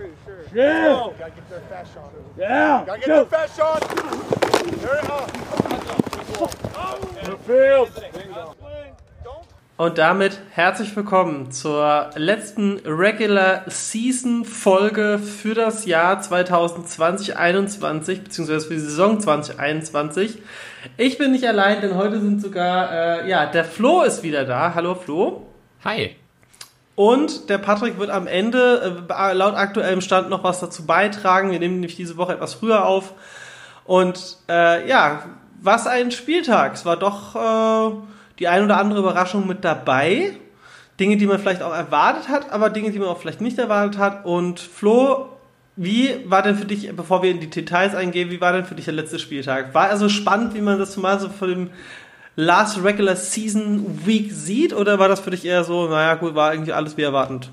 pretty sure. Yeah. Gotta get their fast shot. Yeah. Gotta get their fast shot. There it The field. Und damit herzlich willkommen zur letzten Regular Season Folge für das Jahr 2020-21, beziehungsweise für die Saison 2021. Ich bin nicht allein, denn heute sind sogar, äh, ja, der Flo ist wieder da. Hallo Flo. Hi. Und der Patrick wird am Ende äh, laut aktuellem Stand noch was dazu beitragen. Wir nehmen nämlich diese Woche etwas früher auf. Und äh, ja, was ein Spieltag. Es war doch äh, die ein oder andere Überraschung mit dabei. Dinge, die man vielleicht auch erwartet hat, aber Dinge, die man auch vielleicht nicht erwartet hat. Und Flo, wie war denn für dich, bevor wir in die Details eingehen, wie war denn für dich der letzte Spieltag? War er so spannend, wie man das mal so vor dem Last Regular Season Week sieht? Oder war das für dich eher so, naja, gut, war irgendwie alles wie erwartend?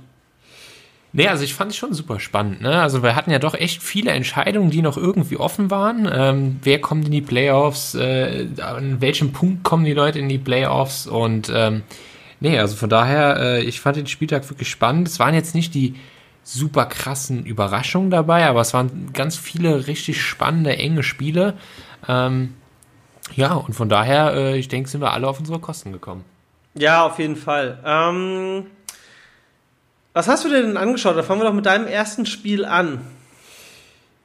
Nee, also ich fand es schon super spannend. Ne? Also wir hatten ja doch echt viele Entscheidungen, die noch irgendwie offen waren. Ähm, wer kommt in die Playoffs? Äh, an welchem Punkt kommen die Leute in die Playoffs? Und ähm, nee, also von daher, äh, ich fand den Spieltag wirklich spannend. Es waren jetzt nicht die super krassen Überraschungen dabei, aber es waren ganz viele richtig spannende, enge Spiele. Ähm, ja, und von daher, äh, ich denke, sind wir alle auf unsere Kosten gekommen. Ja, auf jeden Fall. Ähm, was hast du dir denn angeschaut? Da fangen wir doch mit deinem ersten Spiel an.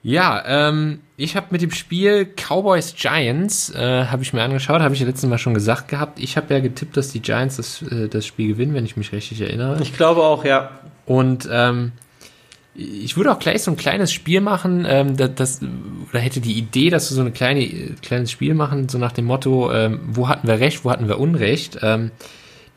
Ja, ähm, ich habe mit dem Spiel Cowboys Giants, äh, habe ich mir angeschaut, habe ich ja letztes Mal schon gesagt gehabt. Ich habe ja getippt, dass die Giants das, äh, das Spiel gewinnen, wenn ich mich richtig erinnere. Ich glaube auch, ja. Und ähm, ich würde auch gleich so ein kleines Spiel machen, ähm, das, das, oder hätte die Idee, dass wir so ein kleine, kleines Spiel machen, so nach dem Motto, ähm, wo hatten wir Recht, wo hatten wir Unrecht. Ähm,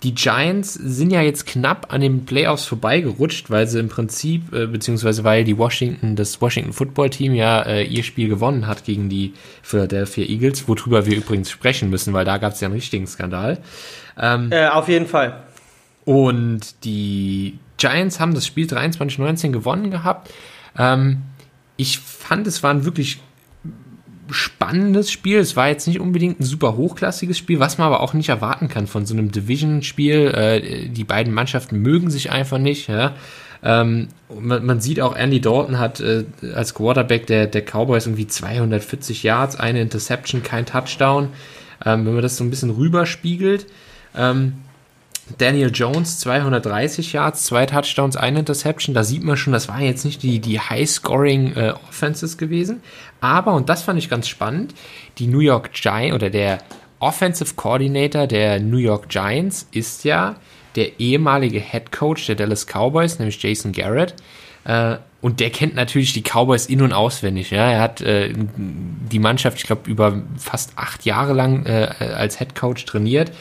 die Giants sind ja jetzt knapp an den Playoffs vorbeigerutscht, weil sie im Prinzip, äh, beziehungsweise weil die Washington, das Washington Football Team ja äh, ihr Spiel gewonnen hat gegen die Philadelphia Eagles, worüber wir übrigens sprechen müssen, weil da gab es ja einen richtigen Skandal. Ähm, Äh, auf jeden Fall. und die Giants haben das Spiel 23-19 gewonnen gehabt. Ähm, ich fand, es war ein wirklich spannendes Spiel. Es war jetzt nicht unbedingt ein super hochklassiges Spiel, was man aber auch nicht erwarten kann von so einem Division-Spiel. Äh, die beiden Mannschaften mögen sich einfach nicht. Ja? Ähm, man, man sieht auch, Andy Dalton hat äh, als Quarterback der, der Cowboys irgendwie 240 Yards, eine Interception, kein Touchdown. Ähm, wenn man das so ein bisschen rüberspiegelt. Ähm, Daniel Jones 230 Yards, zwei Touchdowns, eine Interception. Da sieht man schon, das waren jetzt nicht die, die High-Scoring äh, Offenses gewesen. Aber, und das fand ich ganz spannend, die New York Giants oder der Offensive Coordinator der New York Giants ist ja der ehemalige Head Coach der Dallas Cowboys, nämlich Jason Garrett. Äh, und der kennt natürlich die Cowboys in- und auswendig. Ja? Er hat äh, die Mannschaft, ich glaube, über fast acht Jahre lang äh, als Head Coach trainiert.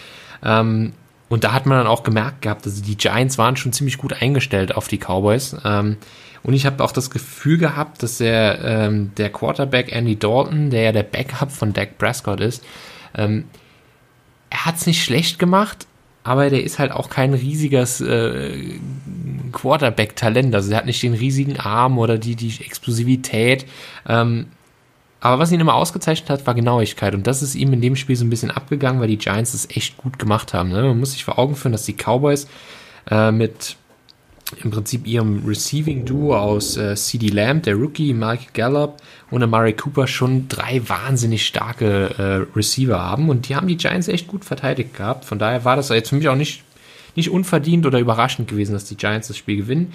Ähm, und da hat man dann auch gemerkt gehabt, also die Giants waren schon ziemlich gut eingestellt auf die Cowboys. Ähm, und ich habe auch das Gefühl gehabt, dass der, ähm, der Quarterback Andy Dalton, der ja der Backup von Dak Prescott ist, ähm, er hat es nicht schlecht gemacht, aber der ist halt auch kein riesiges äh, Quarterback-Talent. Also er hat nicht den riesigen Arm oder die, die Explosivität. Ähm, aber was ihn immer ausgezeichnet hat, war Genauigkeit. Und das ist ihm in dem Spiel so ein bisschen abgegangen, weil die Giants das echt gut gemacht haben. Ne? Man muss sich vor Augen führen, dass die Cowboys äh, mit im Prinzip ihrem Receiving-Duo aus äh, CD Lamb, der Rookie, Mike Gallup und Amari Cooper schon drei wahnsinnig starke äh, Receiver haben. Und die haben die Giants echt gut verteidigt gehabt. Von daher war das jetzt für mich auch nicht, nicht unverdient oder überraschend gewesen, dass die Giants das Spiel gewinnen.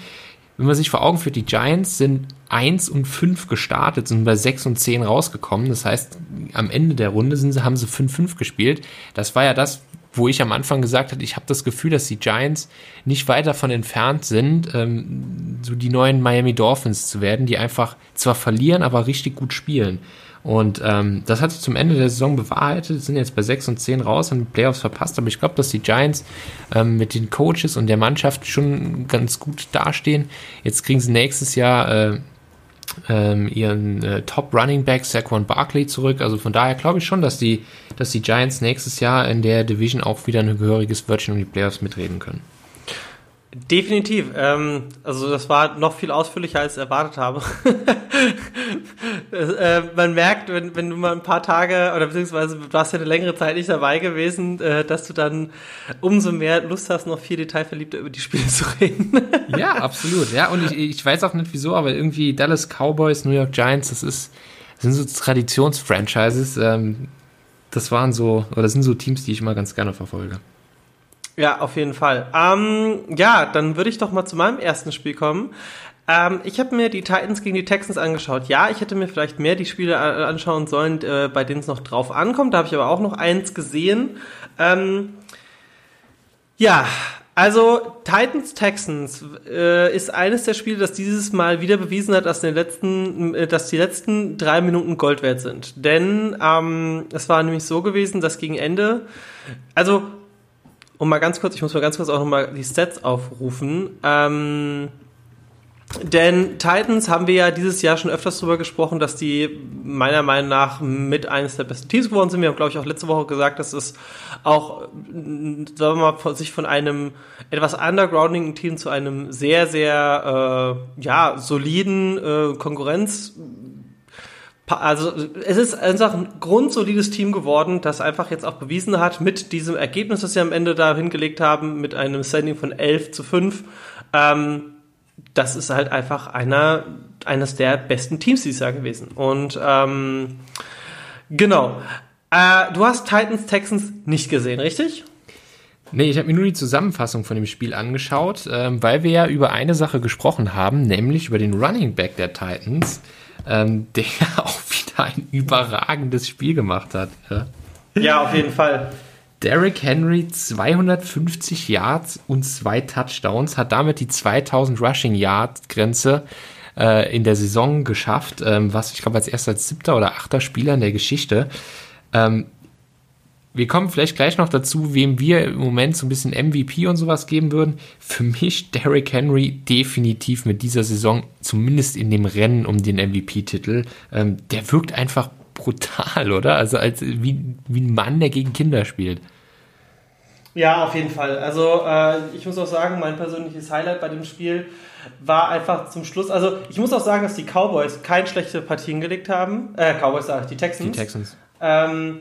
Wenn man sich vor Augen führt, die Giants sind 1 und 5 gestartet, sind bei 6 und 10 rausgekommen. Das heißt, am Ende der Runde sind haben sie 5-5 gespielt. Das war ja das, wo ich am Anfang gesagt habe, ich habe das Gefühl, dass die Giants nicht weit davon entfernt sind, ähm, so die neuen Miami Dolphins zu werden, die einfach zwar verlieren, aber richtig gut spielen. Und ähm, das hat sich zum Ende der Saison bewahrheitet, sind jetzt bei 6 und 10 raus, haben die Playoffs verpasst, aber ich glaube, dass die Giants ähm, mit den Coaches und der Mannschaft schon ganz gut dastehen. Jetzt kriegen sie nächstes Jahr äh, ähm, ihren äh, Top Running Back Saquon Barkley zurück. Also von daher glaube ich schon, dass die, dass die Giants nächstes Jahr in der Division auch wieder ein gehöriges Wörtchen um die Playoffs mitreden können. Definitiv. Ähm, also das war noch viel ausführlicher, als ich erwartet habe. äh, man merkt, wenn, wenn du mal ein paar Tage oder beziehungsweise du warst ja eine längere Zeit nicht dabei gewesen, äh, dass du dann umso mehr Lust hast, noch viel detailverliebter über die Spiele zu reden. ja, absolut. Ja, und ich, ich weiß auch nicht wieso, aber irgendwie Dallas Cowboys, New York Giants, das ist, das sind so Traditionsfranchises. Ähm, das waren so, oder das sind so Teams, die ich immer ganz gerne verfolge. Ja, auf jeden Fall. Ähm, ja, dann würde ich doch mal zu meinem ersten Spiel kommen. Ähm, ich habe mir die Titans gegen die Texans angeschaut. Ja, ich hätte mir vielleicht mehr die Spiele äh, anschauen sollen, äh, bei denen es noch drauf ankommt. Da habe ich aber auch noch eins gesehen. Ähm, ja, also Titans Texans äh, ist eines der Spiele, das dieses Mal wieder bewiesen hat, dass, letzten, äh, dass die letzten drei Minuten Gold wert sind. Denn ähm, es war nämlich so gewesen, dass gegen Ende, also um mal ganz kurz, ich muss mal ganz kurz auch nochmal die Stats aufrufen. Ähm, denn Titans haben wir ja dieses Jahr schon öfters drüber gesprochen, dass die meiner Meinung nach mit eines der besten Teams geworden sind. Wir haben, glaube ich, auch letzte Woche gesagt, dass es auch, sagen wir mal, sich von einem etwas undergroundigen Team zu einem sehr, sehr, äh, ja, soliden äh, Konkurrenz also es ist einfach ein grundsolides Team geworden, das einfach jetzt auch bewiesen hat, mit diesem Ergebnis, das sie am Ende da hingelegt haben, mit einem Standing von 11 zu 5, ähm, das ist halt einfach einer, eines der besten Teams dieses Jahr gewesen. Und ähm, genau. Äh, du hast Titans Texans nicht gesehen, richtig? Nee, ich habe mir nur die Zusammenfassung von dem Spiel angeschaut, ähm, weil wir ja über eine Sache gesprochen haben, nämlich über den Running Back der Titans, ähm, der auch wieder ein überragendes Spiel gemacht hat. Ja, ja auf jeden Fall. Derrick Henry 250 Yards und zwei Touchdowns, hat damit die 2000 Rushing Yard Grenze äh, in der Saison geschafft, ähm, was ich glaube als erster, als siebter oder achter Spieler in der Geschichte. Ähm, wir kommen vielleicht gleich noch dazu, wem wir im Moment so ein bisschen MVP und sowas geben würden. Für mich Derrick Henry definitiv mit dieser Saison, zumindest in dem Rennen um den MVP-Titel. Ähm, der wirkt einfach brutal, oder? Also als wie, wie ein Mann, der gegen Kinder spielt. Ja, auf jeden Fall. Also äh, ich muss auch sagen, mein persönliches Highlight bei dem Spiel war einfach zum Schluss. Also ich muss auch sagen, dass die Cowboys keine schlechte Partien gelegt haben. Äh, Cowboys sage ich, die Texans. Die Texans. Ähm,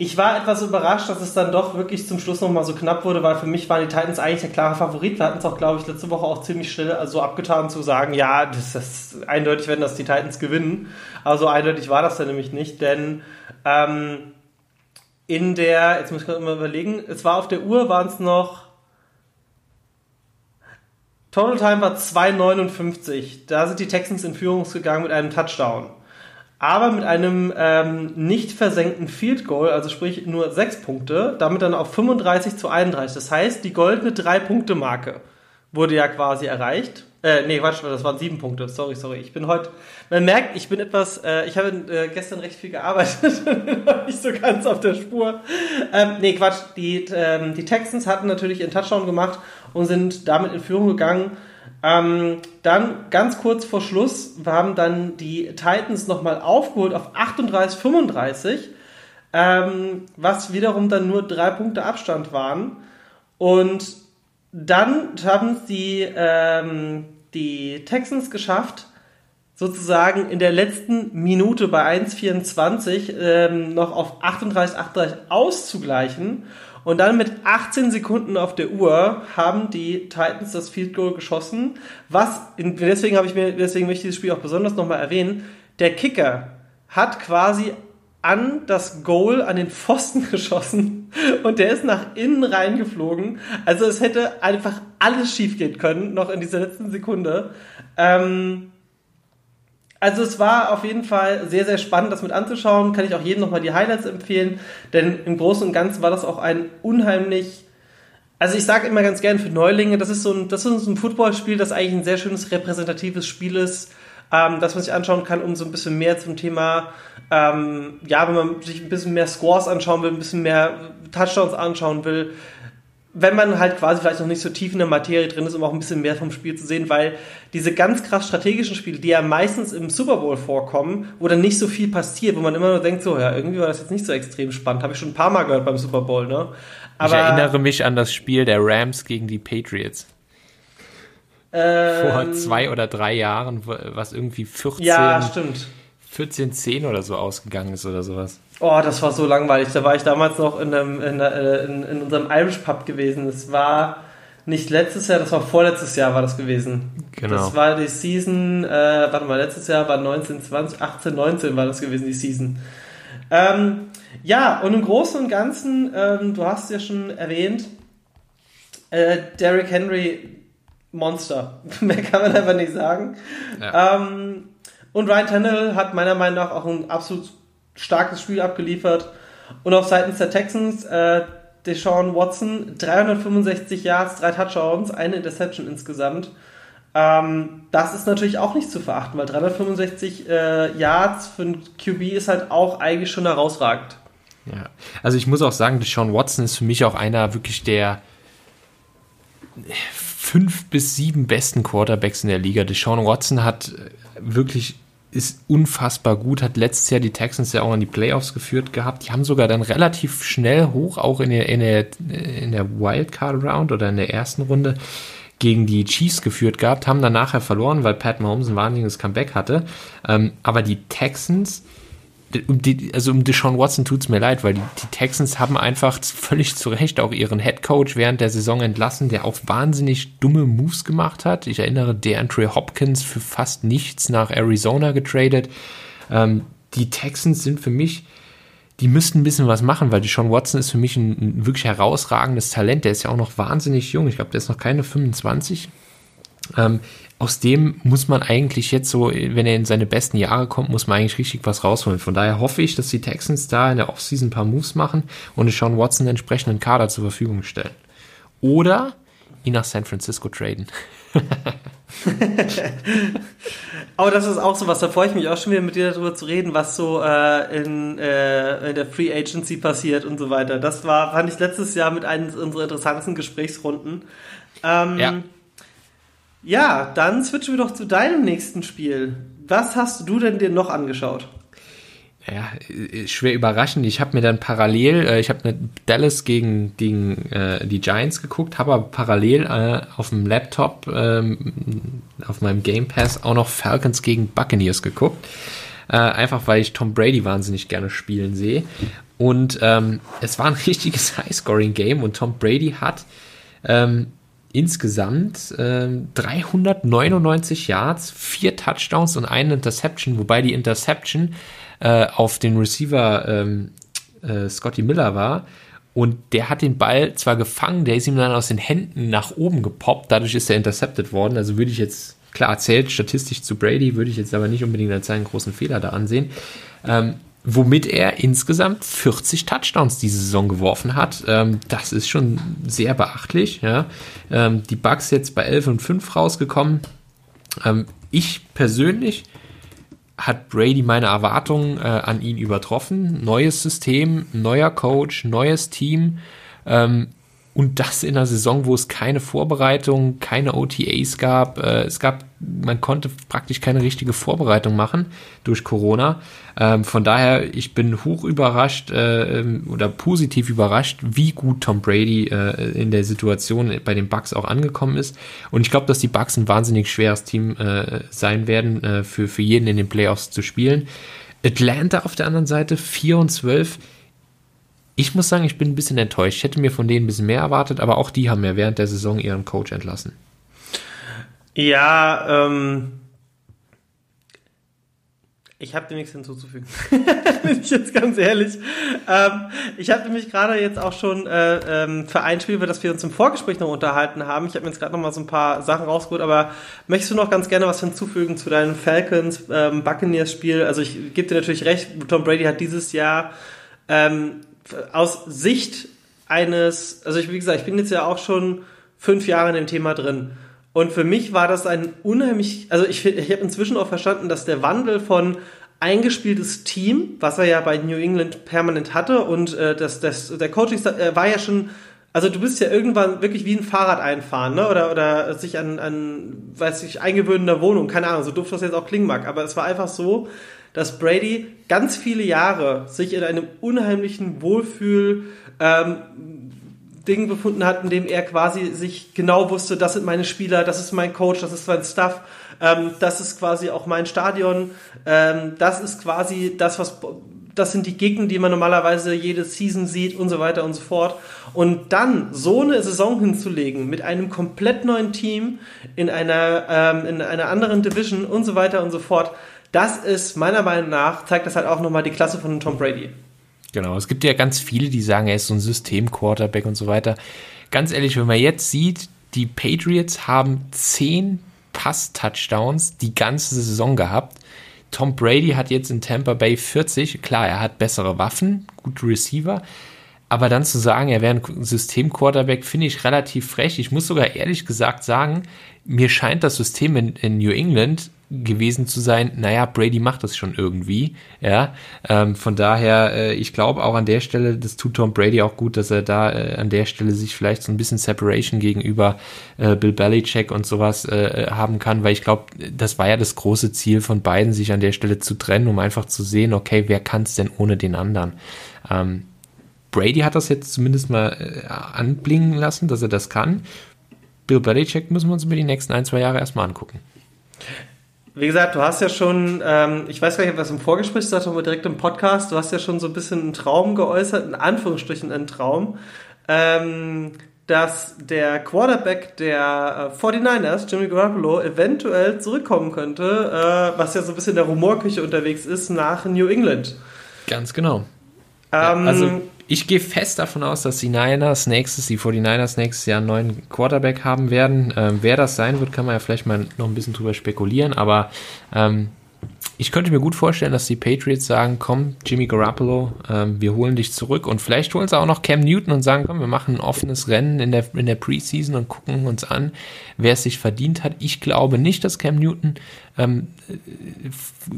ich war etwas überrascht, dass es dann doch wirklich zum Schluss nochmal so knapp wurde, weil für mich waren die Titans eigentlich der klare Favorit. Wir hatten es auch, glaube ich, letzte Woche auch ziemlich schnell so also abgetan zu sagen, ja, das ist eindeutig, wenn das die Titans gewinnen. Also eindeutig war das dann nämlich nicht, denn ähm, in der, jetzt muss ich gerade mal überlegen, es war auf der Uhr, waren es noch Total Time war 2,59. Da sind die Texans in Führung gegangen mit einem Touchdown aber mit einem ähm, nicht versenkten Field Goal, also sprich nur sechs Punkte, damit dann auf 35 zu 31. Das heißt, die goldene Drei-Punkte-Marke wurde ja quasi erreicht. Äh, nee, Quatsch, das waren sieben Punkte. Sorry, sorry. Ich bin heute, man merkt, ich bin etwas, äh, ich habe äh, gestern recht viel gearbeitet, nicht so ganz auf der Spur. Ähm, nee, Quatsch, die, ähm, die Texans hatten natürlich ihren Touchdown gemacht und sind damit in Führung gegangen ähm, dann ganz kurz vor Schluss haben dann die Titans nochmal aufgeholt auf 38, 35, ähm, was wiederum dann nur drei Punkte Abstand waren. Und dann haben sie ähm, die Texans geschafft, sozusagen in der letzten Minute bei 1,24 ähm, noch auf 38, 38 auszugleichen. Und dann mit 18 Sekunden auf der Uhr haben die Titans das Field Goal geschossen. Was, deswegen habe ich mir, deswegen möchte ich dieses Spiel auch besonders nochmal erwähnen. Der Kicker hat quasi an das Goal, an den Pfosten geschossen und der ist nach innen reingeflogen. Also es hätte einfach alles schiefgehen können, noch in dieser letzten Sekunde. Ähm, also es war auf jeden Fall sehr, sehr spannend, das mit anzuschauen. Kann ich auch jedem nochmal die Highlights empfehlen, denn im Großen und Ganzen war das auch ein unheimlich, also ich sage immer ganz gern für Neulinge, das ist so ein, das ist ein Footballspiel, das eigentlich ein sehr schönes repräsentatives Spiel ist, ähm, das man sich anschauen kann, um so ein bisschen mehr zum Thema, ähm, ja, wenn man sich ein bisschen mehr Scores anschauen will, ein bisschen mehr Touchdowns anschauen will, wenn man halt quasi vielleicht noch nicht so tief in der Materie drin ist, um auch ein bisschen mehr vom Spiel zu sehen, weil diese ganz krass strategischen Spiele, die ja meistens im Super Bowl vorkommen, wo dann nicht so viel passiert, wo man immer nur denkt, so, ja, irgendwie war das jetzt nicht so extrem spannend, habe ich schon ein paar Mal gehört beim Super Bowl, ne? Aber, ich erinnere mich an das Spiel der Rams gegen die Patriots. Ähm, Vor zwei oder drei Jahren, was irgendwie 14, ja, stimmt 14-10 oder so ausgegangen ist oder sowas. Oh, das war so langweilig. Da war ich damals noch in, einem, in, äh, in, in unserem Irish Pub gewesen. Das war nicht letztes Jahr, das war vorletztes Jahr war das gewesen. Genau. Das war die Season, äh, warte mal, letztes Jahr war 19, 20, 18, 19 war das gewesen, die Season. Ähm, ja, und im Großen und Ganzen, ähm, du hast ja schon erwähnt, äh, Derrick Henry Monster. Mehr kann man einfach nicht sagen. Ja. Ähm, und Ryan Tannehill hat meiner Meinung nach auch ein absolut starkes Spiel abgeliefert. Und auf Seiten der Texans, äh, Deshaun Watson, 365 Yards, drei Touchdowns, eine Interception insgesamt. Ähm, das ist natürlich auch nicht zu verachten, weil 365 äh, Yards für ein QB ist halt auch eigentlich schon herausragend. Ja, also ich muss auch sagen, Deshaun Watson ist für mich auch einer wirklich der fünf bis sieben besten Quarterbacks in der Liga. Deshaun Watson hat wirklich ist unfassbar gut, hat letztes Jahr die Texans ja auch in die Playoffs geführt gehabt. Die haben sogar dann relativ schnell hoch, auch in der, in der, in der Wildcard Round oder in der ersten Runde gegen die Chiefs geführt gehabt, haben dann nachher verloren, weil Pat Mahomes ein wahnsinniges Comeback hatte. Ähm, aber die Texans, um die, also um Deshaun Watson tut's mir leid, weil die, die Texans haben einfach völlig zu Recht auch ihren Head Coach während der Saison entlassen, der auch wahnsinnig dumme Moves gemacht hat. Ich erinnere, DeAndre Hopkins für fast nichts nach Arizona getradet. Ähm, die Texans sind für mich, die müssten ein bisschen was machen, weil Deshaun Watson ist für mich ein, ein wirklich herausragendes Talent. Der ist ja auch noch wahnsinnig jung. Ich glaube, der ist noch keine 25. Ähm, aus dem muss man eigentlich jetzt so, wenn er in seine besten Jahre kommt, muss man eigentlich richtig was rausholen. Von daher hoffe ich, dass die Texans da in der Offseason ein paar Moves machen und Sean Watson einen entsprechenden Kader zur Verfügung stellen. Oder ihn nach San Francisco traden. Aber das ist auch so was, da freue ich mich auch schon wieder mit dir darüber zu reden, was so äh, in, äh, in der Free Agency passiert und so weiter. Das war, fand ich letztes Jahr mit einem unserer interessantesten Gesprächsrunden. Ähm, Ja. Ja, dann switchen wir doch zu deinem nächsten Spiel. Was hast du denn dir noch angeschaut? Ja, ist schwer überraschend. Ich habe mir dann parallel, äh, ich habe Dallas gegen, gegen äh, die Giants geguckt, habe aber parallel äh, auf dem Laptop, ähm, auf meinem Game Pass auch noch Falcons gegen Buccaneers geguckt. Äh, einfach weil ich Tom Brady wahnsinnig gerne spielen sehe. Und ähm, es war ein richtiges High-Scoring-Game und Tom Brady hat ähm, insgesamt ähm, 399 Yards, vier Touchdowns und eine Interception, wobei die Interception äh, auf den Receiver ähm, äh, Scotty Miller war. Und der hat den Ball zwar gefangen, der ist ihm dann aus den Händen nach oben gepoppt, dadurch ist er intercepted worden. Also würde ich jetzt, klar erzählt statistisch zu Brady, würde ich jetzt aber nicht unbedingt als einen großen Fehler da ansehen. Ähm, womit er insgesamt 40 Touchdowns diese Saison geworfen hat. Ähm, das ist schon sehr beachtlich. Ja. Ähm, die Bucks jetzt bei 11 und 5 rausgekommen. Ähm, ich persönlich hat Brady meine Erwartungen äh, an ihn übertroffen. Neues System, neuer Coach, neues Team. Ähm, und das in einer Saison, wo es keine Vorbereitung, keine OTAs gab. Äh, es gab, man konnte praktisch keine richtige Vorbereitung machen durch Corona. Ähm, von daher, ich bin hoch überrascht äh, oder positiv überrascht, wie gut Tom Brady äh, in der Situation bei den Bucks auch angekommen ist. Und ich glaube, dass die Bucks ein wahnsinnig schweres Team sein werden, für, für jeden in den Playoffs zu spielen. Atlanta auf der anderen Seite, 4 und 12 ich muss sagen, ich bin ein bisschen enttäuscht. Ich hätte mir von denen ein bisschen mehr erwartet, aber auch die haben ja während der Saison ihren Coach entlassen. Ja, ähm. Ich habe dem nichts hinzuzufügen. Bin ich jetzt ganz ehrlich. Ähm, ich habe nämlich gerade jetzt auch schon äh, ähm, für ein Spiel, über das wir uns im Vorgespräch noch unterhalten haben. Ich habe mir jetzt gerade noch mal so ein paar Sachen rausgeholt, aber möchtest du noch ganz gerne was hinzufügen zu deinem Falcons ähm, Buccaneers Spiel? Also ich gebe dir natürlich recht, Tom Brady hat dieses Jahr ähm, aus Sicht eines, also ich, wie gesagt, ich bin jetzt ja auch schon fünf Jahre in dem Thema drin. Und für mich war das ein unheimlich, also ich, ich habe inzwischen auch verstanden, dass der Wandel von eingespieltes Team, was er ja bei New England permanent hatte, und äh, das, das, der Coaching äh, war ja schon, also du bist ja irgendwann wirklich wie ein Fahrrad einfahren, ne? Oder, oder sich an, an, weiß ich, eingewöhnen in der Wohnung, keine Ahnung, so doof das jetzt auch klingen mag, aber es war einfach so, dass Brady ganz viele Jahre sich in einem unheimlichen Wohlfühl ähm, Ding befunden hat, in dem er quasi sich genau wusste, das sind meine Spieler, das ist mein Coach, das ist mein Stuff. Ähm, das ist quasi auch mein Stadion. Ähm, das ist quasi das, was das sind die Gegner, die man normalerweise jede Season sieht und so weiter und so fort. Und dann so eine Saison hinzulegen mit einem komplett neuen Team in einer, ähm, in einer anderen Division und so weiter und so fort, das ist meiner Meinung nach, zeigt das halt auch nochmal die Klasse von Tom Brady. Genau, es gibt ja ganz viele, die sagen, er ist so ein System-Quarterback und so weiter. Ganz ehrlich, wenn man jetzt sieht, die Patriots haben zehn Pass-Touchdowns die ganze Saison gehabt. Tom Brady hat jetzt in Tampa Bay 40. Klar, er hat bessere Waffen, gute Receiver. Aber dann zu sagen, er wäre ein System-Quarterback, finde ich relativ frech. Ich muss sogar ehrlich gesagt sagen, mir scheint das System in, in New England gewesen zu sein, naja, Brady macht das schon irgendwie, ja, ähm, von daher, äh, ich glaube auch an der Stelle, das tut Tom Brady auch gut, dass er da äh, an der Stelle sich vielleicht so ein bisschen Separation gegenüber äh, Bill Belichick und sowas äh, haben kann, weil ich glaube, das war ja das große Ziel von beiden, sich an der Stelle zu trennen, um einfach zu sehen, okay, wer kann es denn ohne den anderen? Ähm, Brady hat das jetzt zumindest mal äh, anblingen lassen, dass er das kann. Bill Belichick müssen wir uns über die nächsten ein, zwei Jahre erstmal angucken. Wie gesagt, du hast ja schon, ähm, ich weiß gar nicht, was im Vorgespräch sagt, aber direkt im Podcast, du hast ja schon so ein bisschen einen Traum geäußert, in Anführungsstrichen einen Traum, ähm, dass der Quarterback der äh, 49ers, Jimmy Garoppolo, eventuell zurückkommen könnte, äh, was ja so ein bisschen in der Rumorküche unterwegs ist, nach New England. Ganz genau. Ähm, ja, also ich gehe fest davon aus, dass die Niners nächstes, die 49ers nächstes Jahr einen neuen Quarterback haben werden. Ähm, wer das sein wird, kann man ja vielleicht mal noch ein bisschen drüber spekulieren, aber ähm, ich könnte mir gut vorstellen, dass die Patriots sagen, komm, Jimmy Garoppolo, ähm, wir holen dich zurück und vielleicht holen sie auch noch Cam Newton und sagen, komm, wir machen ein offenes Rennen in der, in der Preseason und gucken uns an, wer es sich verdient hat. Ich glaube nicht, dass Cam Newton ähm,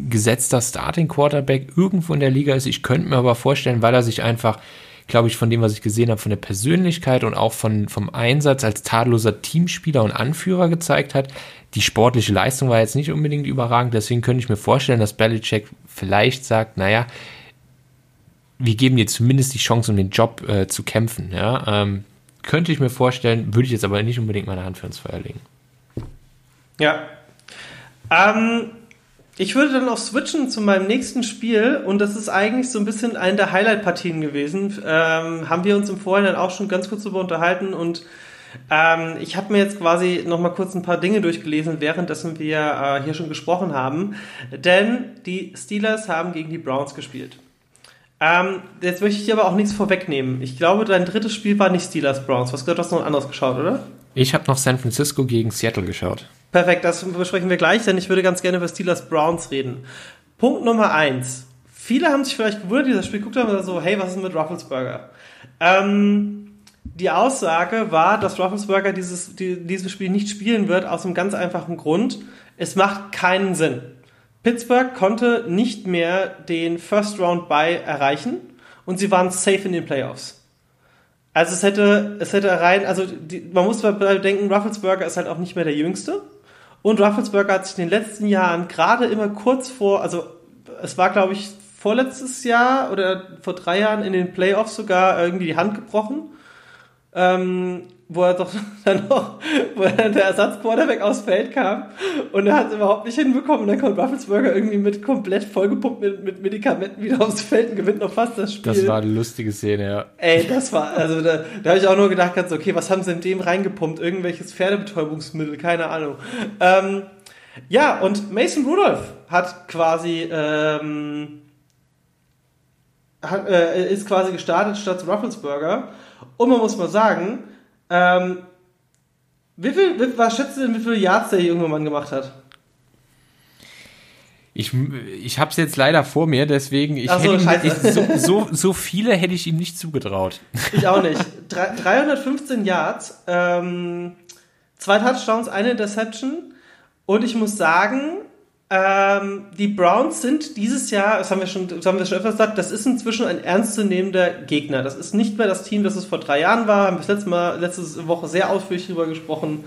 gesetzter Starting Quarterback irgendwo in der Liga ist. Ich könnte mir aber vorstellen, weil er sich einfach glaube ich, von dem, was ich gesehen habe, von der Persönlichkeit und auch von, vom Einsatz als tadelloser Teamspieler und Anführer gezeigt hat. Die sportliche Leistung war jetzt nicht unbedingt überragend, deswegen könnte ich mir vorstellen, dass Belichick vielleicht sagt, naja, wir geben dir zumindest die Chance, um den Job äh, zu kämpfen. Ja? Ähm, könnte ich mir vorstellen, würde ich jetzt aber nicht unbedingt meine Hand für ins Feuer legen. Ja. Ähm, ich würde dann auch switchen zu meinem nächsten Spiel und das ist eigentlich so ein bisschen eine der Highlight-Partien gewesen. Ähm, haben wir uns im Vorhinein auch schon ganz kurz darüber unterhalten und ähm, ich habe mir jetzt quasi noch mal kurz ein paar Dinge durchgelesen, währenddessen wir äh, hier schon gesprochen haben. Denn die Steelers haben gegen die Browns gespielt. Ähm, jetzt möchte ich dir aber auch nichts vorwegnehmen. Ich glaube, dein drittes Spiel war nicht Steelers Browns. Was du hast noch ein anderes geschaut, oder? Ich habe noch San Francisco gegen Seattle geschaut. Perfekt, das besprechen wir gleich, denn ich würde ganz gerne über Steelers Browns reden. Punkt Nummer eins. Viele haben sich vielleicht gewundert, dieses Spiel guckt haben so, hey, was ist mit Rufflesburger? Ähm, die Aussage war, dass Rufflesburger dieses, die, dieses Spiel nicht spielen wird, aus einem ganz einfachen Grund. Es macht keinen Sinn. Pittsburgh konnte nicht mehr den First Round Bye erreichen und sie waren safe in den Playoffs. Also es hätte, es hätte rein, also die, man muss bedenken, Rufflesburger ist halt auch nicht mehr der Jüngste. Und Rufflesberger hat sich in den letzten Jahren gerade immer kurz vor, also es war glaube ich vorletztes Jahr oder vor drei Jahren in den Playoffs sogar irgendwie die Hand gebrochen. Ähm, wo er doch dann noch, wo dann der Ersatzquarterback aufs Feld kam und er hat es überhaupt nicht hinbekommen und dann kommt Rufflesburger irgendwie mit komplett vollgepumpt mit, mit Medikamenten wieder aufs Feld und gewinnt noch fast das Spiel. Das war eine lustige Szene, ja. Ey, das war, also da, da habe ich auch nur gedacht, ganz okay, was haben sie in dem reingepumpt? Irgendwelches Pferdebetäubungsmittel, keine Ahnung. Ähm, ja, und Mason Rudolph hat quasi ähm, hat, äh, ist quasi gestartet statt Rufflesburger und man muss mal sagen, ähm, wie viel, was schätzt du denn, wie viele Yards der junge Mann gemacht hat? Ich, ich habe es jetzt leider vor mir, deswegen ich so, ihm, ich, so, so, so, viele hätte ich ihm nicht zugetraut. Ich auch nicht. 315 Yards, ähm, zwei Touchdowns, eine Interception und ich muss sagen, ähm, die Browns sind dieses Jahr, das haben wir schon, das haben wir schon öfters gesagt, das ist inzwischen ein ernstzunehmender Gegner. Das ist nicht mehr das Team, das es vor drei Jahren war. Haben wir das letzte Mal, letzte Woche sehr ausführlich darüber gesprochen.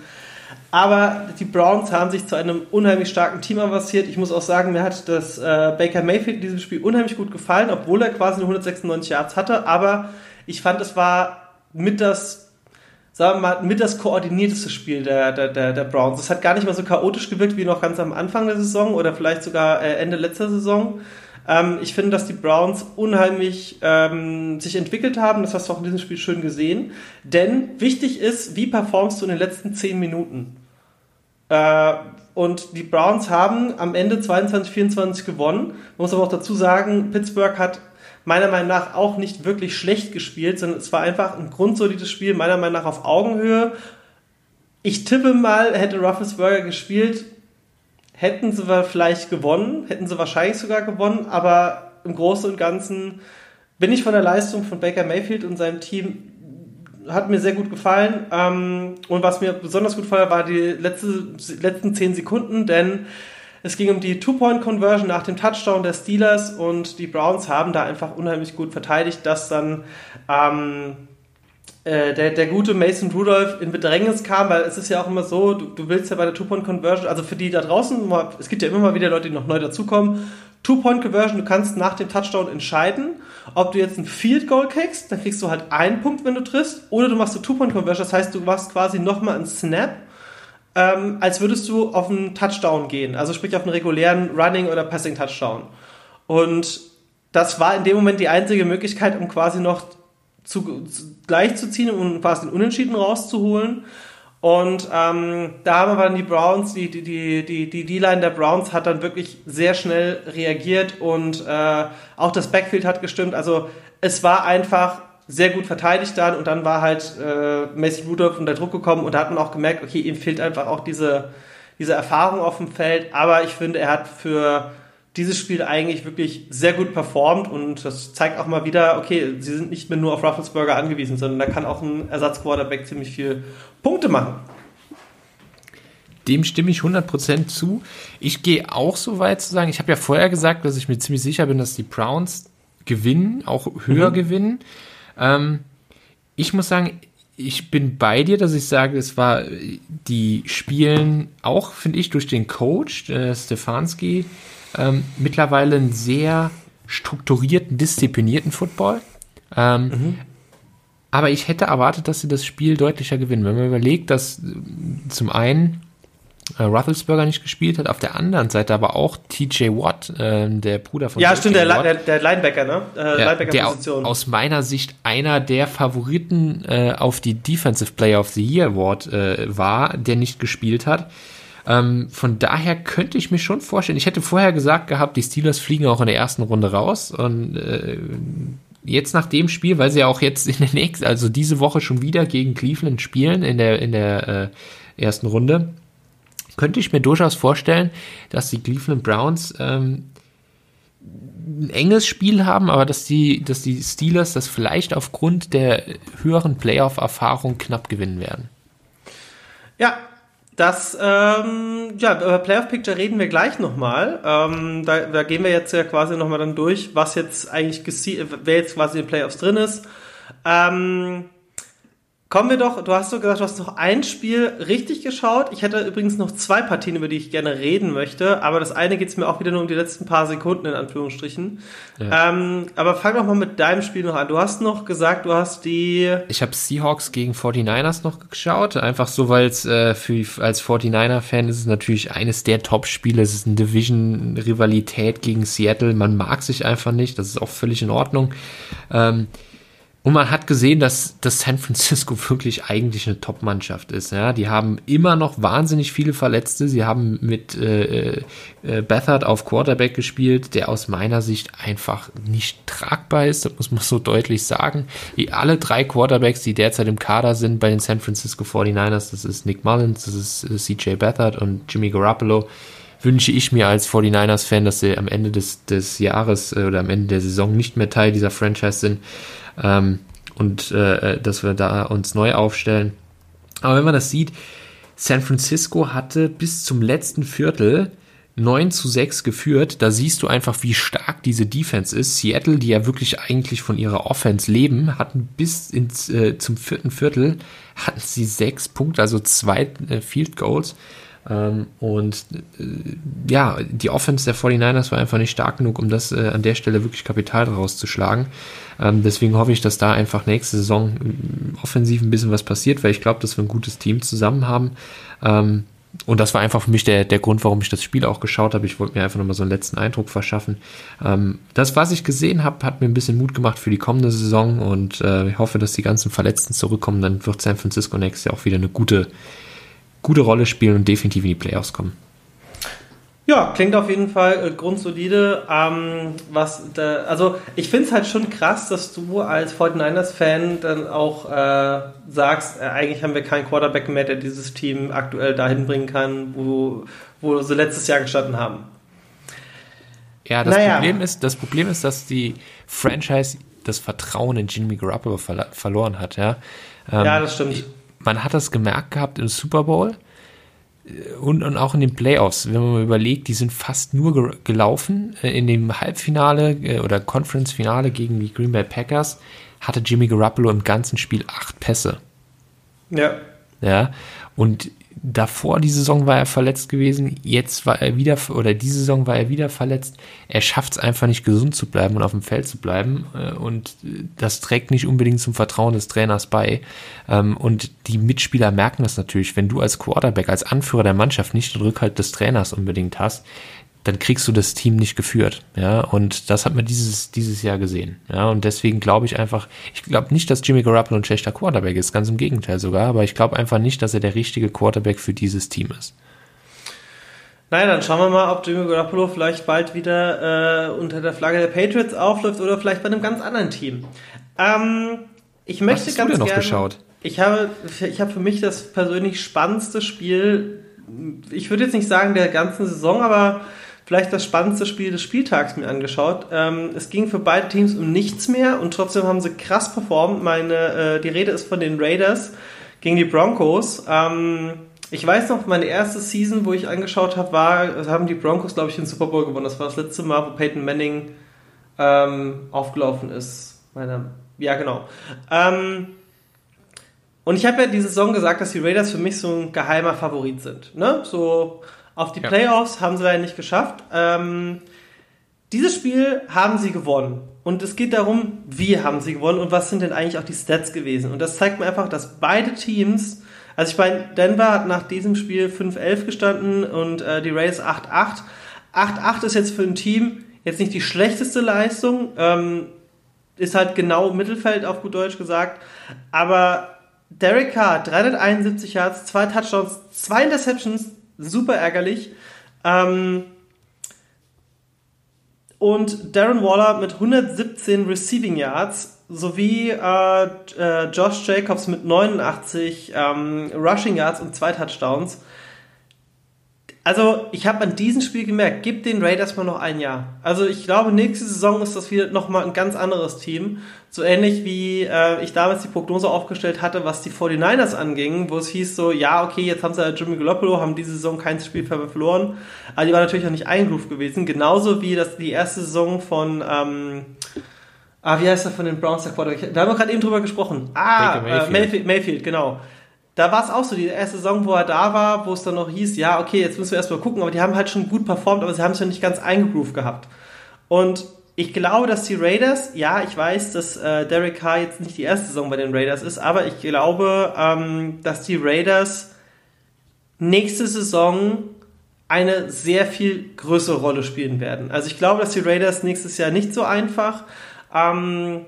Aber die Browns haben sich zu einem unheimlich starken Team avanciert. Ich muss auch sagen, mir hat das äh, Baker Mayfield in diesem Spiel unheimlich gut gefallen, obwohl er quasi nur 196 Yards hatte. Aber ich fand, es war mit das sagen wir mal, mit das koordinierteste Spiel der, der, der, der Browns. Es hat gar nicht mal so chaotisch gewirkt wie noch ganz am Anfang der Saison oder vielleicht sogar äh, Ende letzter Saison. Ähm, ich finde, dass die Browns unheimlich ähm, sich entwickelt haben. Das hast du auch in diesem Spiel schön gesehen. Denn wichtig ist, wie performst du in den letzten 10 Minuten? Äh, und die Browns haben am Ende 22-24 gewonnen. Man muss aber auch dazu sagen, Pittsburgh hat meiner Meinung nach auch nicht wirklich schlecht gespielt, sondern es war einfach ein grundsolides Spiel, meiner Meinung nach auf Augenhöhe. Ich tippe mal, hätte Rufflesberger gespielt, hätten sie vielleicht gewonnen, hätten sie wahrscheinlich sogar gewonnen, aber im Großen und Ganzen bin ich von der Leistung von Baker Mayfield und seinem Team hat mir sehr gut gefallen. Ähm, und was mir besonders gut gefallen war die letzte, letzten zehn Sekunden, denn es ging um die Two-Point-Conversion nach dem Touchdown der Steelers und die Browns haben da einfach unheimlich gut verteidigt, dass dann ähm, äh, der, der gute Mason Rudolph in Bedrängnis kam, weil es ist ja auch immer so, du, du willst ja bei der Two-Point-Conversion, also für die da draußen, es gibt ja immer mal wieder Leute, die noch neu dazukommen, Two-Point-Conversion, du kannst nach dem Touchdown entscheiden, ob du jetzt ein Field Goal kriegst, dann kriegst du halt einen Punkt, wenn du triffst, oder du machst eine Two-Point-Conversion, das heißt, du machst quasi nochmal einen Snap ähm, als würdest du auf einen Touchdown gehen, also sprich auf einen regulären Running- oder Passing-Touchdown. Und das war in dem Moment die einzige Möglichkeit, um quasi noch zu, zu, gleich zu um quasi den Unentschieden rauszuholen. Und ähm, da haben aber dann die Browns, die, die, die, die, die line der Browns hat dann wirklich sehr schnell reagiert und äh, auch das Backfield hat gestimmt. Also es war einfach sehr gut verteidigt dann und dann war halt äh, Mason Rudolph unter Druck gekommen und da hat man auch gemerkt, okay, ihm fehlt einfach auch diese, diese Erfahrung auf dem Feld, aber ich finde, er hat für dieses Spiel eigentlich wirklich sehr gut performt und das zeigt auch mal wieder, okay, sie sind nicht mehr nur auf Rufflesburger angewiesen, sondern da kann auch ein Ersatzquarterback ziemlich viel Punkte machen. Dem stimme ich 100% zu. Ich gehe auch so weit zu sagen, ich habe ja vorher gesagt, dass ich mir ziemlich sicher bin, dass die Browns gewinnen, auch höher mhm. gewinnen. Ähm, ich muss sagen, ich bin bei dir, dass ich sage, es war, die spielen auch, finde ich, durch den Coach, äh, Stefanski, ähm, mittlerweile einen sehr strukturierten, disziplinierten Football. Ähm, mhm. Aber ich hätte erwartet, dass sie das Spiel deutlicher gewinnen. Wenn man überlegt, dass äh, zum einen äh, Ruthelsberger nicht gespielt hat. Auf der anderen Seite aber auch TJ Watt, äh, der Bruder von Ja, stimmt, der, der, der, Linebacker, ne? Äh, ja, Linebacker-Position. Der aus meiner Sicht einer der Favoriten äh, auf die Defensive Player of the Year Award äh, war, der nicht gespielt hat. Ähm, von daher könnte ich mir schon vorstellen, ich hätte vorher gesagt gehabt, die Steelers fliegen auch in der ersten Runde raus und äh, jetzt nach dem Spiel, weil sie ja auch jetzt in der nächsten, also diese Woche schon wieder gegen Cleveland spielen in der, in der äh, ersten Runde, könnte ich mir durchaus vorstellen, dass die Cleveland Browns ähm, ein enges Spiel haben, aber dass die, dass die Steelers das vielleicht aufgrund der höheren Playoff-Erfahrung knapp gewinnen werden. Ja, das, ähm, ja, über Playoff-Picture reden wir gleich nochmal. Ähm, da, da gehen wir jetzt ja quasi nochmal dann durch, was jetzt eigentlich, wer jetzt quasi in den Playoffs drin ist. Ähm, Kommen wir doch, du hast so gesagt, du hast noch ein Spiel richtig geschaut. Ich hätte übrigens noch zwei Partien, über die ich gerne reden möchte, aber das eine geht es mir auch wieder nur um die letzten paar Sekunden, in Anführungsstrichen. Ja. Ähm, aber fang doch mal mit deinem Spiel noch an. Du hast noch gesagt, du hast die... Ich habe Seahawks gegen 49ers noch geschaut, einfach so, weil es äh, für als 49er-Fan ist es natürlich eines der Top-Spiele. Es ist eine Division-Rivalität gegen Seattle. Man mag sich einfach nicht, das ist auch völlig in Ordnung. Ähm, und man hat gesehen, dass das San Francisco wirklich eigentlich eine Top-Mannschaft ist. Ja, die haben immer noch wahnsinnig viele Verletzte. Sie haben mit äh, äh, Bethard auf Quarterback gespielt, der aus meiner Sicht einfach nicht tragbar ist. Das muss man so deutlich sagen. Die alle drei Quarterbacks, die derzeit im Kader sind bei den San Francisco 49ers, das ist Nick Mullins, das ist äh, CJ Bethard und Jimmy Garoppolo wünsche ich mir als 49ers-Fan, dass sie am Ende des, des Jahres äh, oder am Ende der Saison nicht mehr Teil dieser Franchise sind ähm, und äh, dass wir da uns neu aufstellen. Aber wenn man das sieht, San Francisco hatte bis zum letzten Viertel 9 zu 6 geführt. Da siehst du einfach, wie stark diese Defense ist. Seattle, die ja wirklich eigentlich von ihrer Offense leben, hatten bis ins, äh, zum vierten Viertel hatten sie sechs Punkte, also zwei äh, Field Goals. Ähm, und äh, ja, die Offense der 49ers war einfach nicht stark genug, um das äh, an der Stelle wirklich Kapital rauszuschlagen. Ähm, deswegen hoffe ich, dass da einfach nächste Saison äh, offensiv ein bisschen was passiert, weil ich glaube, dass wir ein gutes Team zusammen haben. Ähm, und das war einfach für mich der, der Grund, warum ich das Spiel auch geschaut habe. Ich wollte mir einfach nochmal so einen letzten Eindruck verschaffen. Das, was ich gesehen habe, hat mir ein bisschen Mut gemacht für die kommende Saison und ich hoffe, dass die ganzen Verletzten zurückkommen. Dann wird San Francisco nächstes Jahr auch wieder eine gute, gute Rolle spielen und definitiv in die Playoffs kommen. Ja, klingt auf jeden Fall äh, grundsolide. Ähm, was da, also ich finde es halt schon krass, dass du als 49ers-Fan dann auch äh, sagst, äh, eigentlich haben wir keinen Quarterback mehr, der dieses Team aktuell dahin bringen kann, wo, wo sie letztes Jahr gestanden haben. Ja, das, naja. Problem ist, das Problem ist, dass die Franchise das Vertrauen in Jimmy Garoppolo ver verloren hat. Ja, ähm, ja das stimmt. Man hat das gemerkt gehabt im Super Bowl und, und auch in den Playoffs, wenn man mal überlegt, die sind fast nur gelaufen. Äh, in dem Halbfinale äh, oder Conference-Finale gegen die Green Bay Packers hatte Jimmy Garoppolo im ganzen Spiel acht Pässe. Ja. Ja. Und davor die Saison war er verletzt gewesen, jetzt war er wieder, oder diese Saison war er wieder verletzt. Er schafft es einfach nicht gesund zu bleiben und auf dem Feld zu bleiben. Äh, und das trägt nicht unbedingt zum Vertrauen des Trainers bei. Ähm, und die Mitspieler merken das natürlich. Wenn du als Quarterback, als Anführer der Mannschaft nicht den Rückhalt des Trainers unbedingt hast, dann kriegst du das Team nicht geführt. Ja, und das hat man dieses, dieses Jahr gesehen. Ja, und deswegen glaube ich einfach, ich glaube nicht, dass Jimmy Garoppolo ein schlechter Quarterback ist, ganz im Gegenteil sogar, aber ich glaube einfach nicht, dass er der richtige Quarterback für dieses Team ist. Naja, dann schauen wir mal, ob Jimmy Garoppolo vielleicht bald wieder äh, unter der Flagge der Patriots aufläuft oder vielleicht bei einem ganz anderen Team. Ähm, ich möchte Was hast ganz du denn noch geschaut? Ich habe, ich habe für mich das persönlich spannendste Spiel, ich würde jetzt nicht sagen der ganzen Saison, aber vielleicht das spannendste Spiel des Spieltags mir angeschaut. Ähm, es ging für beide Teams um nichts mehr und trotzdem haben sie krass performt. Meine, äh, die Rede ist von den Raiders gegen die Broncos. Ähm, ich weiß noch, meine erste Season, wo ich angeschaut habe, war, haben die Broncos, glaube ich, den Super Bowl gewonnen. Das war das letzte Mal, wo Peyton Manning ähm, aufgelaufen ist. Meine, ja, genau. Ähm, und ich habe ja diese Saison gesagt, dass die Raiders für mich so ein geheimer Favorit sind. Ne? So auf die ja. Playoffs haben sie leider nicht geschafft. Ähm, dieses Spiel haben sie gewonnen. Und es geht darum, wie haben sie gewonnen und was sind denn eigentlich auch die Stats gewesen. Und das zeigt mir einfach, dass beide Teams, also ich meine, Denver hat nach diesem Spiel 5-11 gestanden und äh, die Rays 8-8. 8-8 ist jetzt für ein Team jetzt nicht die schlechteste Leistung, ähm, ist halt genau Mittelfeld auf gut Deutsch gesagt, aber Derek Carr, 371 Yards, zwei Touchdowns, zwei Interceptions, super ärgerlich. Ähm, und Darren Waller mit 117 Receiving Yards sowie äh, äh, Josh Jacobs mit 89 ähm, Rushing Yards und zwei Touchdowns. Also, ich habe an diesem Spiel gemerkt, gib den Raiders mal noch ein Jahr. Also, ich glaube, nächste Saison ist das wieder nochmal ein ganz anderes Team. So ähnlich wie äh, ich damals die Prognose aufgestellt hatte, was die 49ers anging, wo es hieß so, ja, okay, jetzt haben sie ja Jimmy Garoppolo, haben diese Saison kein Spiel verloren. Aber die war natürlich auch nicht eingerufen gewesen. Genauso wie das die erste Saison von, ähm, ah, wie heißt er von den Browns, der Quarterback? Da haben wir gerade eben drüber gesprochen. Ah, Mayfield. Äh, Mayfield, Mayfield, genau da war es auch so, die erste Saison, wo er da war, wo es dann noch hieß, ja, okay, jetzt müssen wir erstmal gucken, aber die haben halt schon gut performt, aber sie haben es ja nicht ganz eingegroovt gehabt. Und ich glaube, dass die Raiders, ja, ich weiß, dass äh, Derek Carr jetzt nicht die erste Saison bei den Raiders ist, aber ich glaube, ähm, dass die Raiders nächste Saison eine sehr viel größere Rolle spielen werden. Also ich glaube, dass die Raiders nächstes Jahr nicht so einfach, ähm,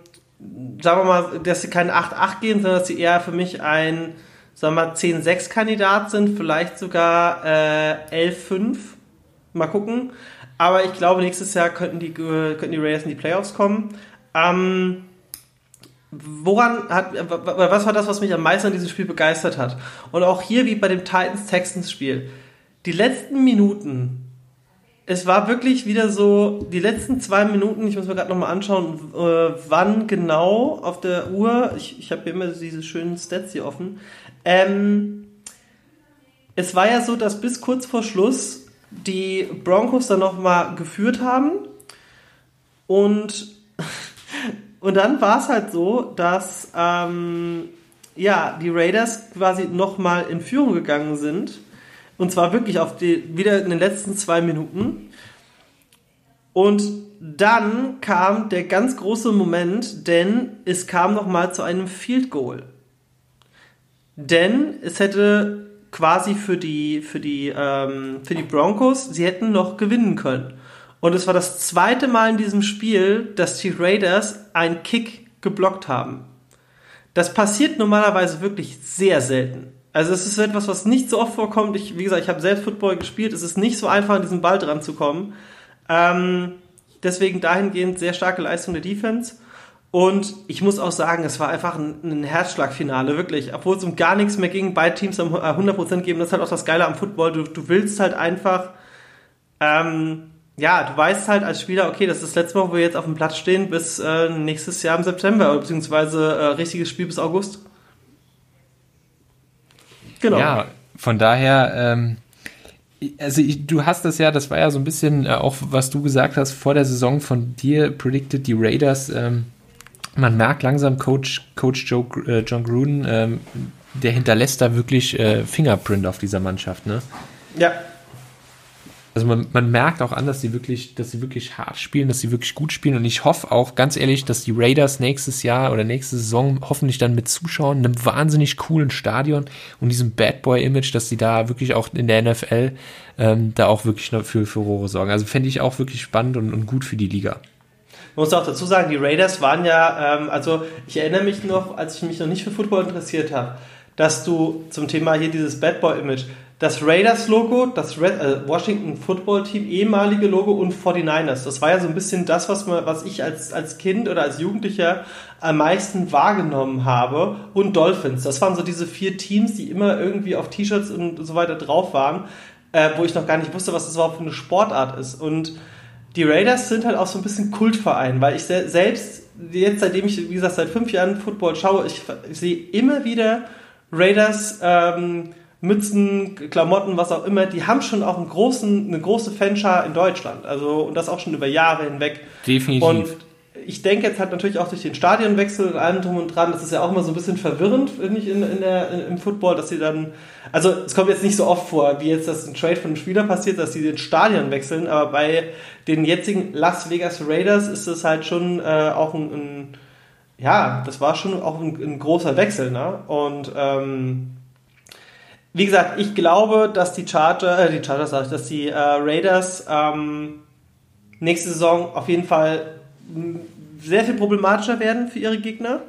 sagen wir mal, dass sie kein 8-8 gehen, sondern dass sie eher für mich ein sagen wir mal, 10-6-Kandidat sind, vielleicht sogar äh, 11-5. Mal gucken. Aber ich glaube, nächstes Jahr könnten die, könnten die Raiders in die Playoffs kommen. Ähm, woran hat, was war das, was mich am meisten an diesem Spiel begeistert hat? Und auch hier, wie bei dem Titans-Texans-Spiel, die letzten Minuten, es war wirklich wieder so, die letzten zwei Minuten, ich muss mir gerade nochmal anschauen, äh, wann genau auf der Uhr, ich, ich habe hier immer diese schönen Stats hier offen, ähm, es war ja so, dass bis kurz vor Schluss die Broncos dann nochmal geführt haben und, und dann war es halt so, dass ähm, ja, die Raiders quasi nochmal in Führung gegangen sind Und zwar wirklich auf die, wieder in den letzten zwei Minuten. Und dann kam der ganz große Moment, denn es kam nochmal zu einem Field Goal. Denn es hätte quasi für die, für die, ähm, für die Broncos, sie hätten noch gewinnen können. Und es war das zweite Mal in diesem Spiel, dass die Raiders einen Kick geblockt haben. Das passiert normalerweise wirklich sehr selten. Also es ist etwas, was nicht so oft vorkommt. Ich, wie gesagt, ich habe selbst Football gespielt. Es ist nicht so einfach, an diesen Ball dran zu kommen. Ähm, deswegen dahingehend sehr starke Leistung der Defense. Und ich muss auch sagen, es war einfach ein, ein Herzschlagfinale, wirklich. Obwohl es um gar nichts mehr ging, beide Teams haben 100% geben. Das ist halt auch das Geile am Football. Du, du willst halt einfach, ähm, ja, du weißt halt als Spieler, okay, das ist das letzte Mal, wo wir jetzt auf dem Platz stehen, bis äh, nächstes Jahr im September, beziehungsweise äh, richtiges Spiel bis August. Genau. Ja, von daher, ähm, also ich, du hast das ja, das war ja so ein bisschen äh, auch, was du gesagt hast, vor der Saison von dir predicted die Raiders. Ähm, man merkt langsam, Coach, Coach Joe, äh, John Gruden, ähm, der hinterlässt da wirklich äh, Fingerprint auf dieser Mannschaft, ne? Ja, also man, man merkt auch an, dass sie wirklich, dass sie wirklich hart spielen, dass sie wirklich gut spielen. Und ich hoffe auch ganz ehrlich, dass die Raiders nächstes Jahr oder nächste Saison hoffentlich dann mit Zuschauern, einem wahnsinnig coolen Stadion und diesem Bad Boy-Image, dass sie da wirklich auch in der NFL ähm, da auch wirklich für Furore sorgen. Also fände ich auch wirklich spannend und, und gut für die Liga. Man muss auch dazu sagen, die Raiders waren ja, ähm, also ich erinnere mich noch, als ich mich noch nicht für Football interessiert habe, dass du zum Thema hier dieses Bad Boy Image, das Raiders-Logo, das Red, äh, Washington Football Team, ehemalige Logo und 49ers. Das war ja so ein bisschen das, was, man, was ich als, als Kind oder als Jugendlicher am meisten wahrgenommen habe. Und Dolphins. Das waren so diese vier Teams, die immer irgendwie auf T-Shirts und so weiter drauf waren, äh, wo ich noch gar nicht wusste, was das überhaupt für eine Sportart ist. Und die Raiders sind halt auch so ein bisschen Kultverein, weil ich se selbst, jetzt seitdem ich, wie gesagt, seit fünf Jahren Football schaue, ich, ich sehe immer wieder Raiders, ähm, Mützen, Klamotten, was auch immer, die haben schon auch einen großen, eine große Fanschar in Deutschland. Also, und das auch schon über Jahre hinweg. Definitiv. Und ich denke jetzt halt natürlich auch durch den Stadionwechsel und allem drum und dran, das ist ja auch immer so ein bisschen verwirrend, finde ich, in, in der, in, im Football, dass sie dann, also es kommt jetzt nicht so oft vor, wie jetzt das ein Trade von einem Spieler passiert, dass sie den Stadion wechseln, aber bei den jetzigen Las Vegas Raiders ist es halt schon äh, auch ein, ein, ja, das war schon auch ein, ein großer Wechsel, ne? Und ähm, wie gesagt, ich glaube, dass die Charger, äh, die Chargers sag ich, dass die äh, Raiders ähm, nächste Saison auf jeden Fall sehr viel problematischer werden für ihre Gegner.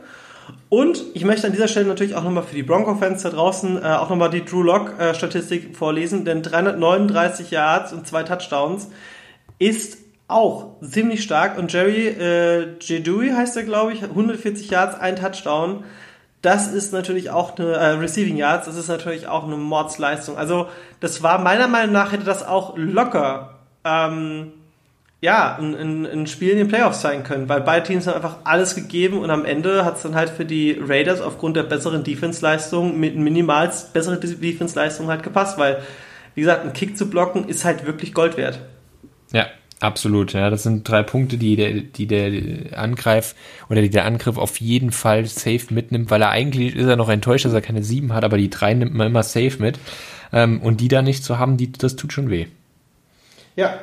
Und ich möchte an dieser Stelle natürlich auch nochmal für die Bronco-Fans da draußen äh, auch nochmal die Drew Lock-Statistik vorlesen, denn 339 Yards und zwei Touchdowns ist auch ziemlich stark. Und Jerry äh, Jedui heißt er, glaube ich, 140 Yards, ein Touchdown das ist natürlich auch eine äh, Receiving Yards, das ist natürlich auch eine Mordsleistung. Also das war meiner Meinung nach hätte das auch locker ähm, ja ein, ein, ein Spiel in den Playoffs sein können, weil beide Teams haben einfach alles gegeben und am Ende hat es dann halt für die Raiders aufgrund der besseren Defense-Leistung mit minimal bessere Defense-Leistung halt gepasst, weil wie gesagt ein Kick zu blocken ist halt wirklich Gold wert. Ja, Absolut, ja. Das sind drei Punkte, die der, die der Angreif oder die der Angriff auf jeden Fall safe mitnimmt, weil er eigentlich ist er noch enttäuscht, dass er keine sieben hat, aber die drei nimmt man immer safe mit. Ähm, und die da nicht zu haben, die, das tut schon weh. Ja.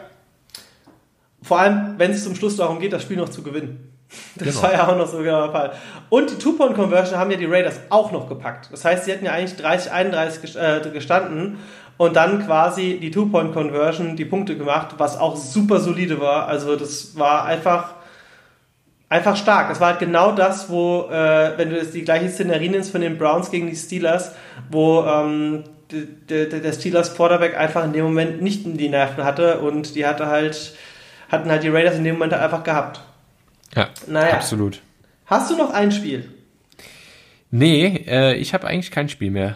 Vor allem, wenn es zum Schluss darum geht, das Spiel noch zu gewinnen. Das genau. war ja auch noch so genau der Fall. Und die Two-Point-Conversion haben ja die Raiders auch noch gepackt. Das heißt, sie hätten ja eigentlich 30, 31 äh, gestanden und dann quasi die Two-Point-Conversion, die Punkte gemacht, was auch super solide war. Also das war einfach, einfach stark. Das war halt genau das, wo, äh, wenn du jetzt die gleiche Szenerie nimmst von den Browns gegen die Steelers, wo ähm, der, der, der Steelers Quarterback einfach in dem Moment nicht die Nerven hatte und die hatte halt, hatten halt die Raiders in dem Moment einfach gehabt. Ja, naja. absolut. Hast du noch ein Spiel? Nee, äh, ich habe eigentlich kein Spiel mehr.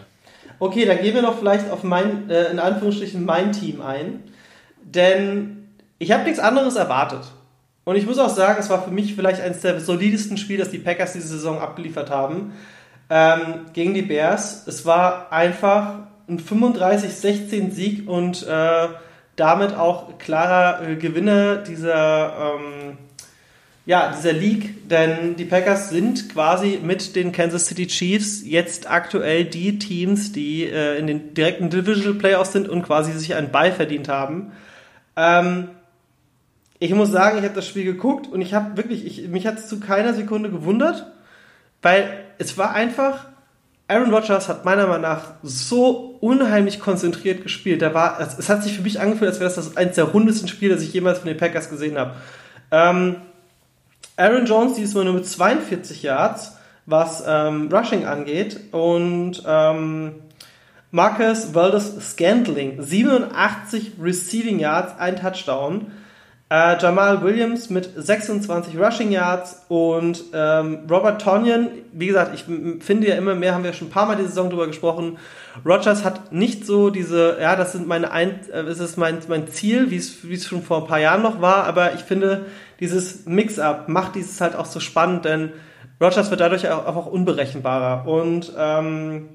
Okay, dann gehen wir noch vielleicht auf mein, äh, in Anführungsstrichen, mein Team ein. Denn ich habe nichts anderes erwartet. Und ich muss auch sagen, es war für mich vielleicht eines der solidesten Spiele, das die Packers diese Saison abgeliefert haben. Ähm, gegen die Bears. Es war einfach ein 35-16 Sieg und äh, damit auch klarer äh, Gewinner dieser, ähm, ja, dieser League, denn die Packers sind quasi mit den Kansas City Chiefs jetzt aktuell die Teams, die äh, in den direkten Divisional Playoffs sind und quasi sich einen Ball verdient haben. Ähm, ich muss sagen, ich habe das Spiel geguckt und ich habe wirklich, ich, mich hat es zu keiner Sekunde gewundert, weil es war einfach, Aaron Rodgers hat meiner Meinung nach so unheimlich konzentriert gespielt. Da war, es, es hat sich für mich angefühlt, als wäre das, das eines der rundesten Spiele, das ich jemals von den Packers gesehen habe. Ähm, Aaron Jones diesmal nur mit 42 Yards, was ähm, Rushing angeht. Und ähm, Marcus Valdez Scantling, 87 Receiving Yards, ein Touchdown. Äh, Jamal Williams mit 26 Rushing Yards und ähm, Robert Tonyan, wie gesagt, ich finde ja immer mehr, haben wir schon ein paar Mal diese Saison drüber gesprochen. Rogers hat nicht so diese, ja, das sind meine ein, äh, ist es mein, mein Ziel, wie es, wie es schon vor ein paar Jahren noch war, aber ich finde, dieses Mix-up macht dieses halt auch so spannend, denn Rogers wird dadurch auch, auch unberechenbarer. Und ähm,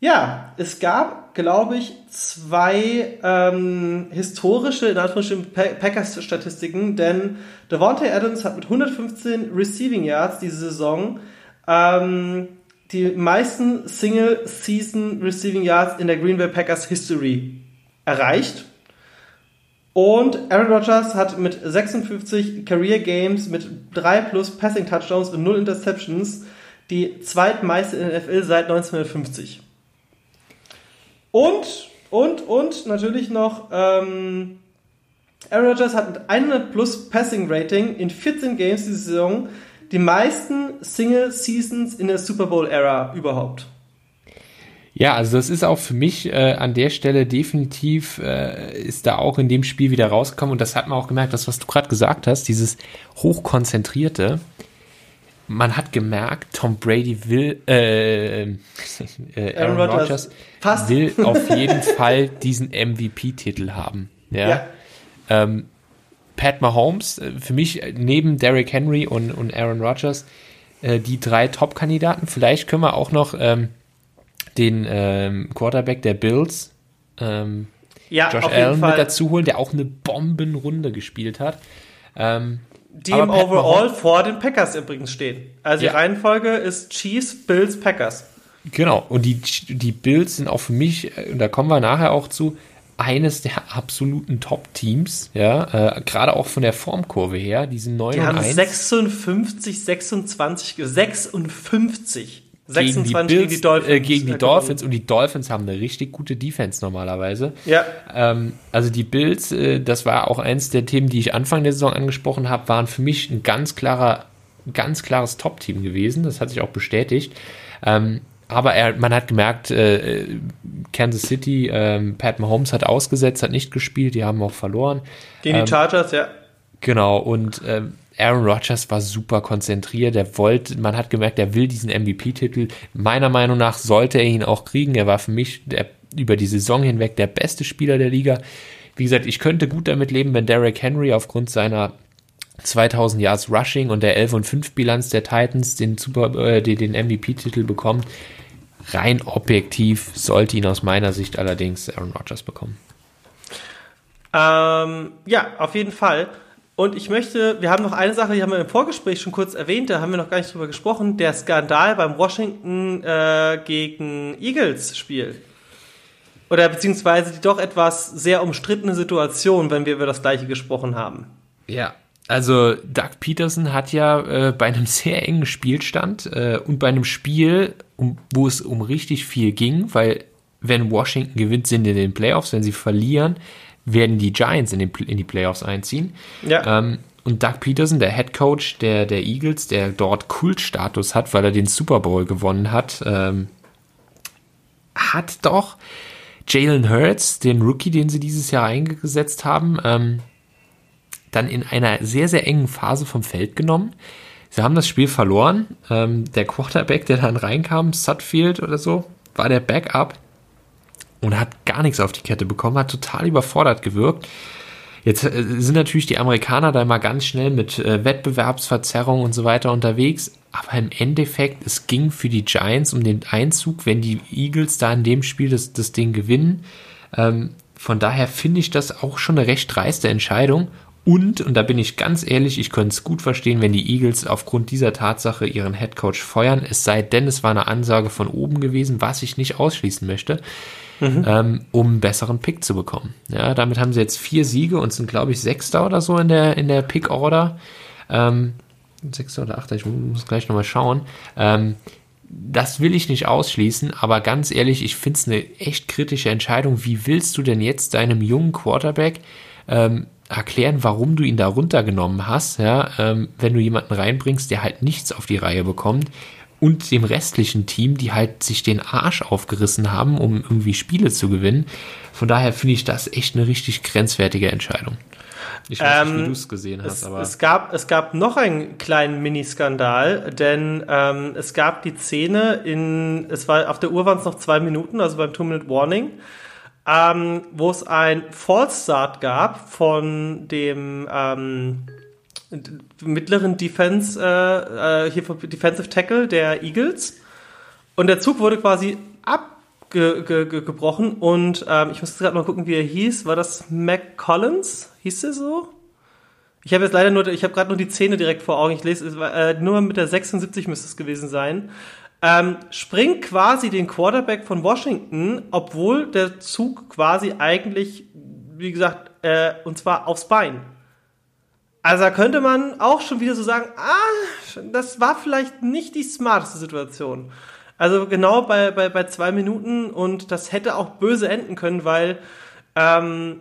ja, es gab, glaube ich, zwei ähm, historische, in Anführungsstrichen, Packers-Statistiken, denn Devontae Adams hat mit 115 Receiving Yards diese Saison ähm, die meisten Single-Season Receiving Yards in der Green Bay Packers History erreicht. Und Aaron Rodgers hat mit 56 Career Games mit 3 plus Passing Touchdowns und 0 Interceptions die zweitmeiste in der NFL seit 1950. Und, und, und natürlich noch, ähm, Aaron Rodgers hat mit 100 plus Passing Rating in 14 Games diese Saison die meisten Single Seasons in der Super Bowl Era überhaupt. Ja, also das ist auch für mich äh, an der Stelle definitiv, äh, ist da auch in dem Spiel wieder rausgekommen und das hat man auch gemerkt, das, was du gerade gesagt hast, dieses hochkonzentrierte, man hat gemerkt, Tom Brady will, äh, äh, Aaron, Aaron Rodgers will auf jeden Fall diesen MVP-Titel haben. Ja. ja. Ähm, Pat Mahomes, äh, für mich äh, neben Derrick Henry und, und Aaron Rodgers, äh, die drei Top-Kandidaten. Vielleicht können wir auch noch ähm, den ähm, Quarterback der Bills, ähm, ja, Josh Allen, mit dazu holen, der auch eine Bombenrunde gespielt hat. Ähm, die im Overall vor den Packers übrigens stehen. Also ja. die Reihenfolge ist Chiefs, Bills, Packers. Genau, und die, die Bills sind auch für mich, äh, und da kommen wir nachher auch zu, eines der absoluten Top-Teams, ja, äh, gerade auch von der Formkurve her, die sind 9 Die haben 56, 26, 56 26 gegen die, Bills, gegen die Dolphins. Äh, gegen die Dolphins und die Dolphins haben eine richtig gute Defense normalerweise. Ja. Ähm, also die Bills, äh, das war auch eins der Themen, die ich Anfang der Saison angesprochen habe, waren für mich ein ganz klarer, ganz klares Top-Team gewesen. Das hat sich auch bestätigt. Ähm, aber er, man hat gemerkt, äh, Kansas City, äh, Pat Mahomes hat ausgesetzt, hat nicht gespielt, die haben auch verloren. Gegen ähm, die Chargers, ja. Genau, und ähm, Aaron Rodgers war super konzentriert. Er wollte, man hat gemerkt, er will diesen MVP-Titel. Meiner Meinung nach sollte er ihn auch kriegen. Er war für mich der, über die Saison hinweg der beste Spieler der Liga. Wie gesagt, ich könnte gut damit leben, wenn Derrick Henry aufgrund seiner 2000 Yards Rushing und der 11 und 5 Bilanz der Titans den Super, äh, den MVP-Titel bekommt. Rein objektiv sollte ihn aus meiner Sicht allerdings Aaron Rodgers bekommen. Ähm, ja, auf jeden Fall. Und ich möchte, wir haben noch eine Sache, die haben wir im Vorgespräch schon kurz erwähnt, da haben wir noch gar nicht drüber gesprochen, der Skandal beim Washington äh, gegen Eagles Spiel. Oder beziehungsweise die doch etwas sehr umstrittene Situation, wenn wir über das gleiche gesprochen haben. Ja, also Doug Peterson hat ja äh, bei einem sehr engen Spielstand äh, und bei einem Spiel, um, wo es um richtig viel ging, weil wenn Washington gewinnt, sind in den Playoffs, wenn sie verlieren, werden die Giants in, den, in die Playoffs einziehen. Ja. Ähm, und Doug Peterson, der Head Coach der, der Eagles, der dort Kultstatus hat, weil er den Super Bowl gewonnen hat, ähm, hat doch Jalen Hurts, den Rookie, den sie dieses Jahr eingesetzt haben, ähm, dann in einer sehr, sehr engen Phase vom Feld genommen. Sie haben das Spiel verloren. Ähm, der Quarterback, der dann reinkam, Sutfield oder so, war der Backup und hat gar nichts auf die Kette bekommen, hat total überfordert gewirkt. Jetzt äh, sind natürlich die Amerikaner da immer ganz schnell mit äh, Wettbewerbsverzerrung und so weiter unterwegs, aber im Endeffekt, es ging für die Giants um den Einzug, wenn die Eagles da in dem Spiel das, das Ding gewinnen. Ähm, von daher finde ich das auch schon eine recht dreiste Entscheidung Und, und da bin ich ganz ehrlich, ich könnte es gut verstehen, wenn die Eagles aufgrund dieser Tatsache ihren Headcoach feuern, es sei denn, es war eine Ansage von oben gewesen, was ich nicht ausschließen möchte, mhm. ähm, um einen besseren Pick zu bekommen. Ja, damit haben sie jetzt vier Siege und sind, glaube ich, Sechster oder so in der, in der Pick-Order. Ähm, Sechster oder Achter, ich muss gleich nochmal schauen. Ähm, das will ich nicht ausschließen, aber ganz ehrlich, ich finde es eine echt kritische Entscheidung. Wie willst du denn jetzt deinem jungen Quarterback ähm, erklären, warum du ihn da runtergenommen hast, ja, ähm, wenn du jemanden reinbringst, der halt nichts auf die Reihe bekommt und dem restlichen Team, die halt sich den Arsch aufgerissen haben, um irgendwie Spiele zu gewinnen. Von daher finde ich das echt eine richtig grenzwertige Entscheidung. Ich weiß ähm, nicht, wie ähm, du es gesehen hast, aber. Es gab, es gab noch einen kleinen Miniskandal, denn ähm, es gab die Szene in, es war auf der Uhr waren es noch zwei Minuten, also beim Two-Minute-Warning ähm, wo es ein False Start gab von dem ähm, mittleren Defense, äh, äh, hier Defensive Tackle der Eagles. Und der Zug wurde quasi abgebrochen und ähm, ich muss gerade mal gucken, wie er hieß. War das Mac Collins? Hieß der so? Ich habe jetzt leider nur, ich habe gerade nur die Zähne direkt vor Augen. Ich lese, äh, nur mit der 76 müsste es gewesen sein ähm, springt quasi den Quarterback von Washington, obwohl der Zug quasi eigentlich, wie gesagt, äh, und zwar aufs Bein. Also da könnte man auch schon wieder so sagen, ah, das war vielleicht nicht die smarteste Situation. Also genau bei, bei, bei zwei Minuten und das hätte auch böse enden können, weil ähm,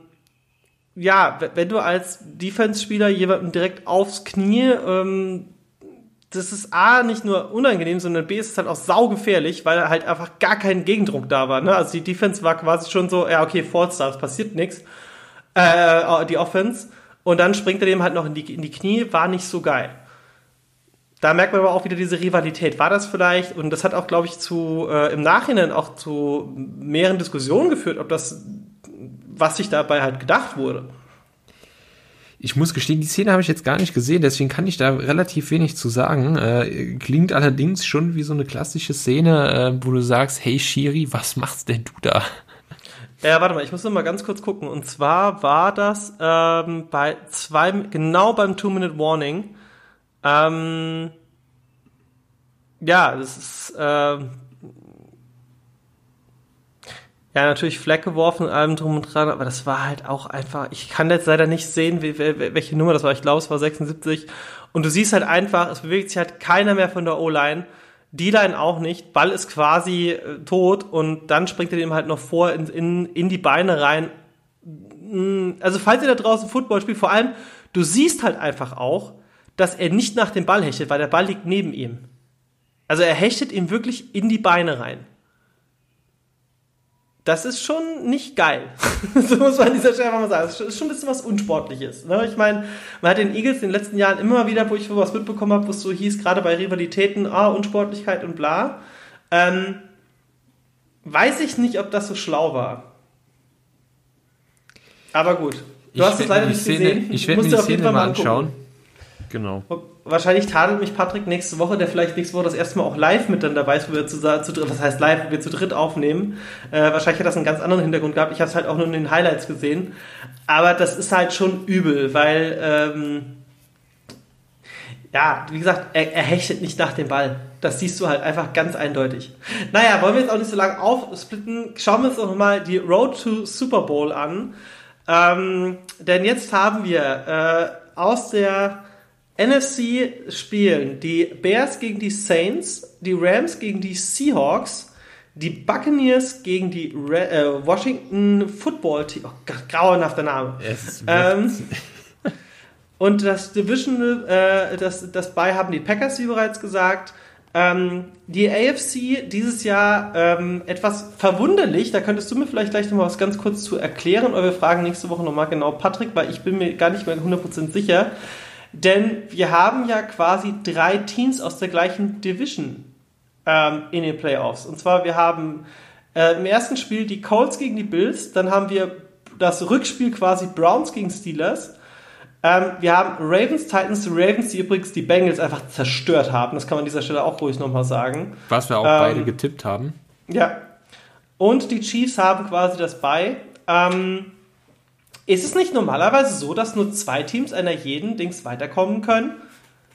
ja, wenn du als Defense-Spieler jemanden direkt aufs Knie ähm, das ist A, nicht nur unangenehm, sondern B, ist es halt auch saugefährlich, weil halt einfach gar kein Gegendruck da war. Ne? Also die Defense war quasi schon so, ja, okay, False Starts, passiert nichts. Äh, die Offense. Und dann springt er dem halt noch in die, in die Knie, war nicht so geil. Da merkt man aber auch wieder diese Rivalität. War das vielleicht, und das hat auch, glaube ich, zu, äh, im Nachhinein auch zu mehreren Diskussionen geführt, ob das, was sich dabei halt gedacht wurde. Ich muss gestehen, die Szene habe ich jetzt gar nicht gesehen, deswegen kann ich da relativ wenig zu sagen. Äh, klingt allerdings schon wie so eine klassische Szene, äh, wo du sagst, hey Shiri, was machst denn du da? Ja, warte mal, ich muss noch mal ganz kurz gucken. Und zwar war das ähm, bei zwei, genau beim Two-Minute-Warning. Ähm, ja, das ist äh, ja, natürlich Fleck geworfen und allem drum und dran, aber das war halt auch einfach, ich kann jetzt leider nicht sehen, wie, welche Nummer das war. Ich glaube, es war 76. Und du siehst halt einfach, es bewegt sich halt keiner mehr von der O-Line. Die Line auch nicht. Ball ist quasi äh, tot und dann springt er dem halt noch vor in, in, in die Beine rein. Mm, also, falls ihr da draußen Football spielt, vor allem, du siehst halt einfach auch, dass er nicht nach dem Ball hechtet, weil der Ball liegt neben ihm. Also, er hechtet ihm wirklich in die Beine rein das ist schon nicht geil. so muss man an dieser Stelle einfach mal sagen. Das ist schon ein bisschen was Unsportliches. Ne? Ich meine, man hat den Eagles in den letzten Jahren immer wieder, wo ich was mitbekommen habe, wo es so hieß, gerade bei Rivalitäten, ah, Unsportlichkeit und bla. Ähm, weiß ich nicht, ob das so schlau war. Aber gut. Du ich hast es leider nicht Szene, gesehen. Ich werde mir die Szene mal anschauen. Genau. Wahrscheinlich tadelt mich Patrick nächste Woche, der vielleicht nächste Woche das erste Mal auch live mit dann dabei ist, wo wir zu, zu dritt, was heißt live, wo wir zu dritt aufnehmen. Äh, wahrscheinlich hat das einen ganz anderen Hintergrund gehabt. Ich habe es halt auch nur in den Highlights gesehen. Aber das ist halt schon übel, weil, ähm, ja, wie gesagt, er, er hechtet nicht nach dem Ball. Das siehst du halt einfach ganz eindeutig. Naja, wollen wir jetzt auch nicht so lange aufsplitten. Schauen wir uns doch mal die Road to Super Bowl an. Ähm, denn jetzt haben wir äh, aus der NFC spielen die Bears gegen die Saints, die Rams gegen die Seahawks, die Buccaneers gegen die Re äh, Washington Football Team. Oh Gott, grauenhafter Name. Ähm, und das Division, äh, das, das bei haben die Packers, wie bereits gesagt. Ähm, die AFC dieses Jahr ähm, etwas verwunderlich, da könntest du mir vielleicht gleich noch mal was ganz kurz zu erklären, oder wir fragen nächste Woche nochmal genau Patrick, weil ich bin mir gar nicht mehr 100% sicher. Denn wir haben ja quasi drei Teams aus der gleichen Division ähm, in den Playoffs. Und zwar, wir haben äh, im ersten Spiel die Colts gegen die Bills, dann haben wir das Rückspiel quasi Browns gegen Steelers. Ähm, wir haben Ravens, Titans, Ravens, die übrigens die Bengals einfach zerstört haben. Das kann man an dieser Stelle auch ruhig nochmal sagen. Was wir auch ähm, beide getippt haben. Ja. Und die Chiefs haben quasi das bei. Ähm, Ist es nicht normalerweise so, dass nur zwei Teams einer jeden Dings weiterkommen können?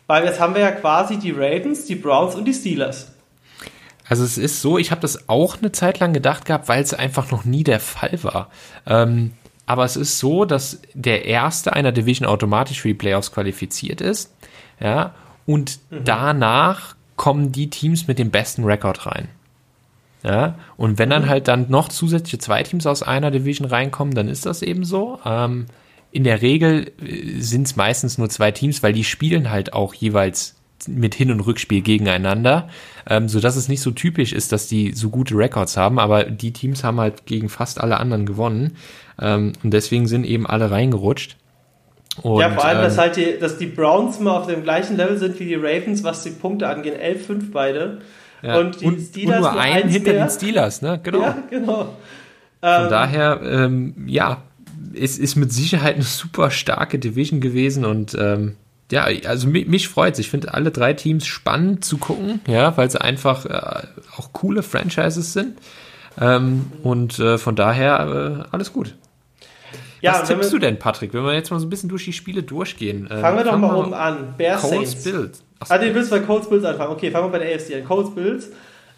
Weil jetzt haben wir ja quasi die Ravens, die Browns und die Steelers. Also es ist so, ich habe das auch eine Zeit lang gedacht gehabt, weil es einfach noch nie der Fall war. Ähm, aber es ist so, dass der erste einer Division automatisch für die Playoffs qualifiziert ist. Ja, und mhm. danach kommen die Teams mit dem besten Rekord rein. Ja, und wenn dann mhm. halt dann noch zusätzliche zwei Teams aus einer Division reinkommen, dann ist das eben so. Ähm, in der Regel äh, sind es meistens nur zwei Teams, weil die spielen halt auch jeweils mit Hin- und Rückspiel gegeneinander, ähm, so dass es nicht so typisch ist, dass die so gute Records haben, aber die Teams haben halt gegen fast alle anderen gewonnen ähm, und deswegen sind eben alle reingerutscht. Und, ja, vor allem, ähm, dass halt die, dass die Browns mal auf dem gleichen Level sind wie die Ravens, was die Punkte angeht, 11-5 beide. Ja. Und die und, Steelers und nur einen hinter mehr. den Steelers, ne? Genau. Ja, genau. Von ähm, daher, ähm, ja, es ist mit Sicherheit eine super starke Division gewesen und ähm, ja, also mich, mich freut Ich finde alle drei Teams spannend zu gucken, ja, weil sie einfach äh, auch coole Franchises sind. Ähm, und äh, von daher äh, alles gut. Ja, Was tippst wir, du denn, Patrick, wenn wir jetzt mal so ein bisschen durch die Spiele durchgehen? Äh, fangen wir doch mal oben an. Bears Saints. Bills. Ah, du willst bei Colts Bills anfangen. Okay, fangen wir bei der AFC an. Colts Bills.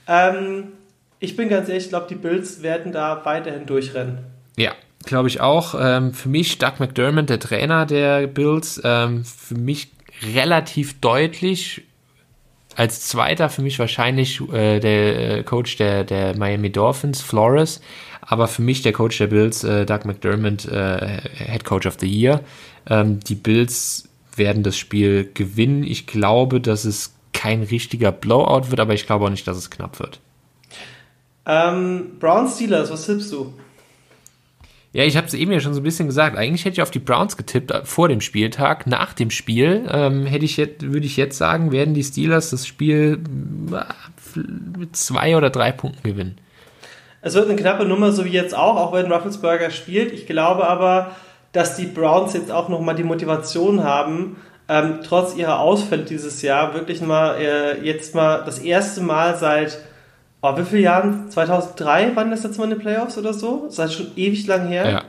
Ähm, ich bin ganz ehrlich, ich glaube, die Bills werden da weiterhin durchrennen. Ja, glaube ich auch. Ähm, für mich Doug McDermott, der Trainer der Bills, ähm, für mich relativ deutlich. Als zweiter für mich wahrscheinlich äh, der Coach der, der Miami Dolphins, Flores aber für mich der Coach der Bills, äh, Doug McDermott, äh, Head Coach of the Year. Ähm, die Bills werden das Spiel gewinnen. Ich glaube, dass es kein richtiger Blowout wird, aber ich glaube auch nicht, dass es knapp wird. Ähm, Brown Steelers, was tippst du? Ja, ich habe es eben ja schon so ein bisschen gesagt. Eigentlich hätte ich auf die Browns getippt äh, vor dem Spieltag. Nach dem Spiel ähm, hätte ich jetzt, würde ich jetzt sagen, werden die Steelers das Spiel äh, mit zwei oder drei Punkten gewinnen. Es wird eine knappe Nummer, so wie jetzt auch, auch wenn Rufflesberger spielt. Ich glaube aber, dass die Browns jetzt auch nochmal die Motivation haben, ähm, trotz ihrer Ausfälle dieses Jahr wirklich mal äh, jetzt mal das erste Mal seit oh, wie vielen Jahren? 2003 waren das jetzt mal in den Playoffs oder so? Das ist schon ewig lang her. Ja.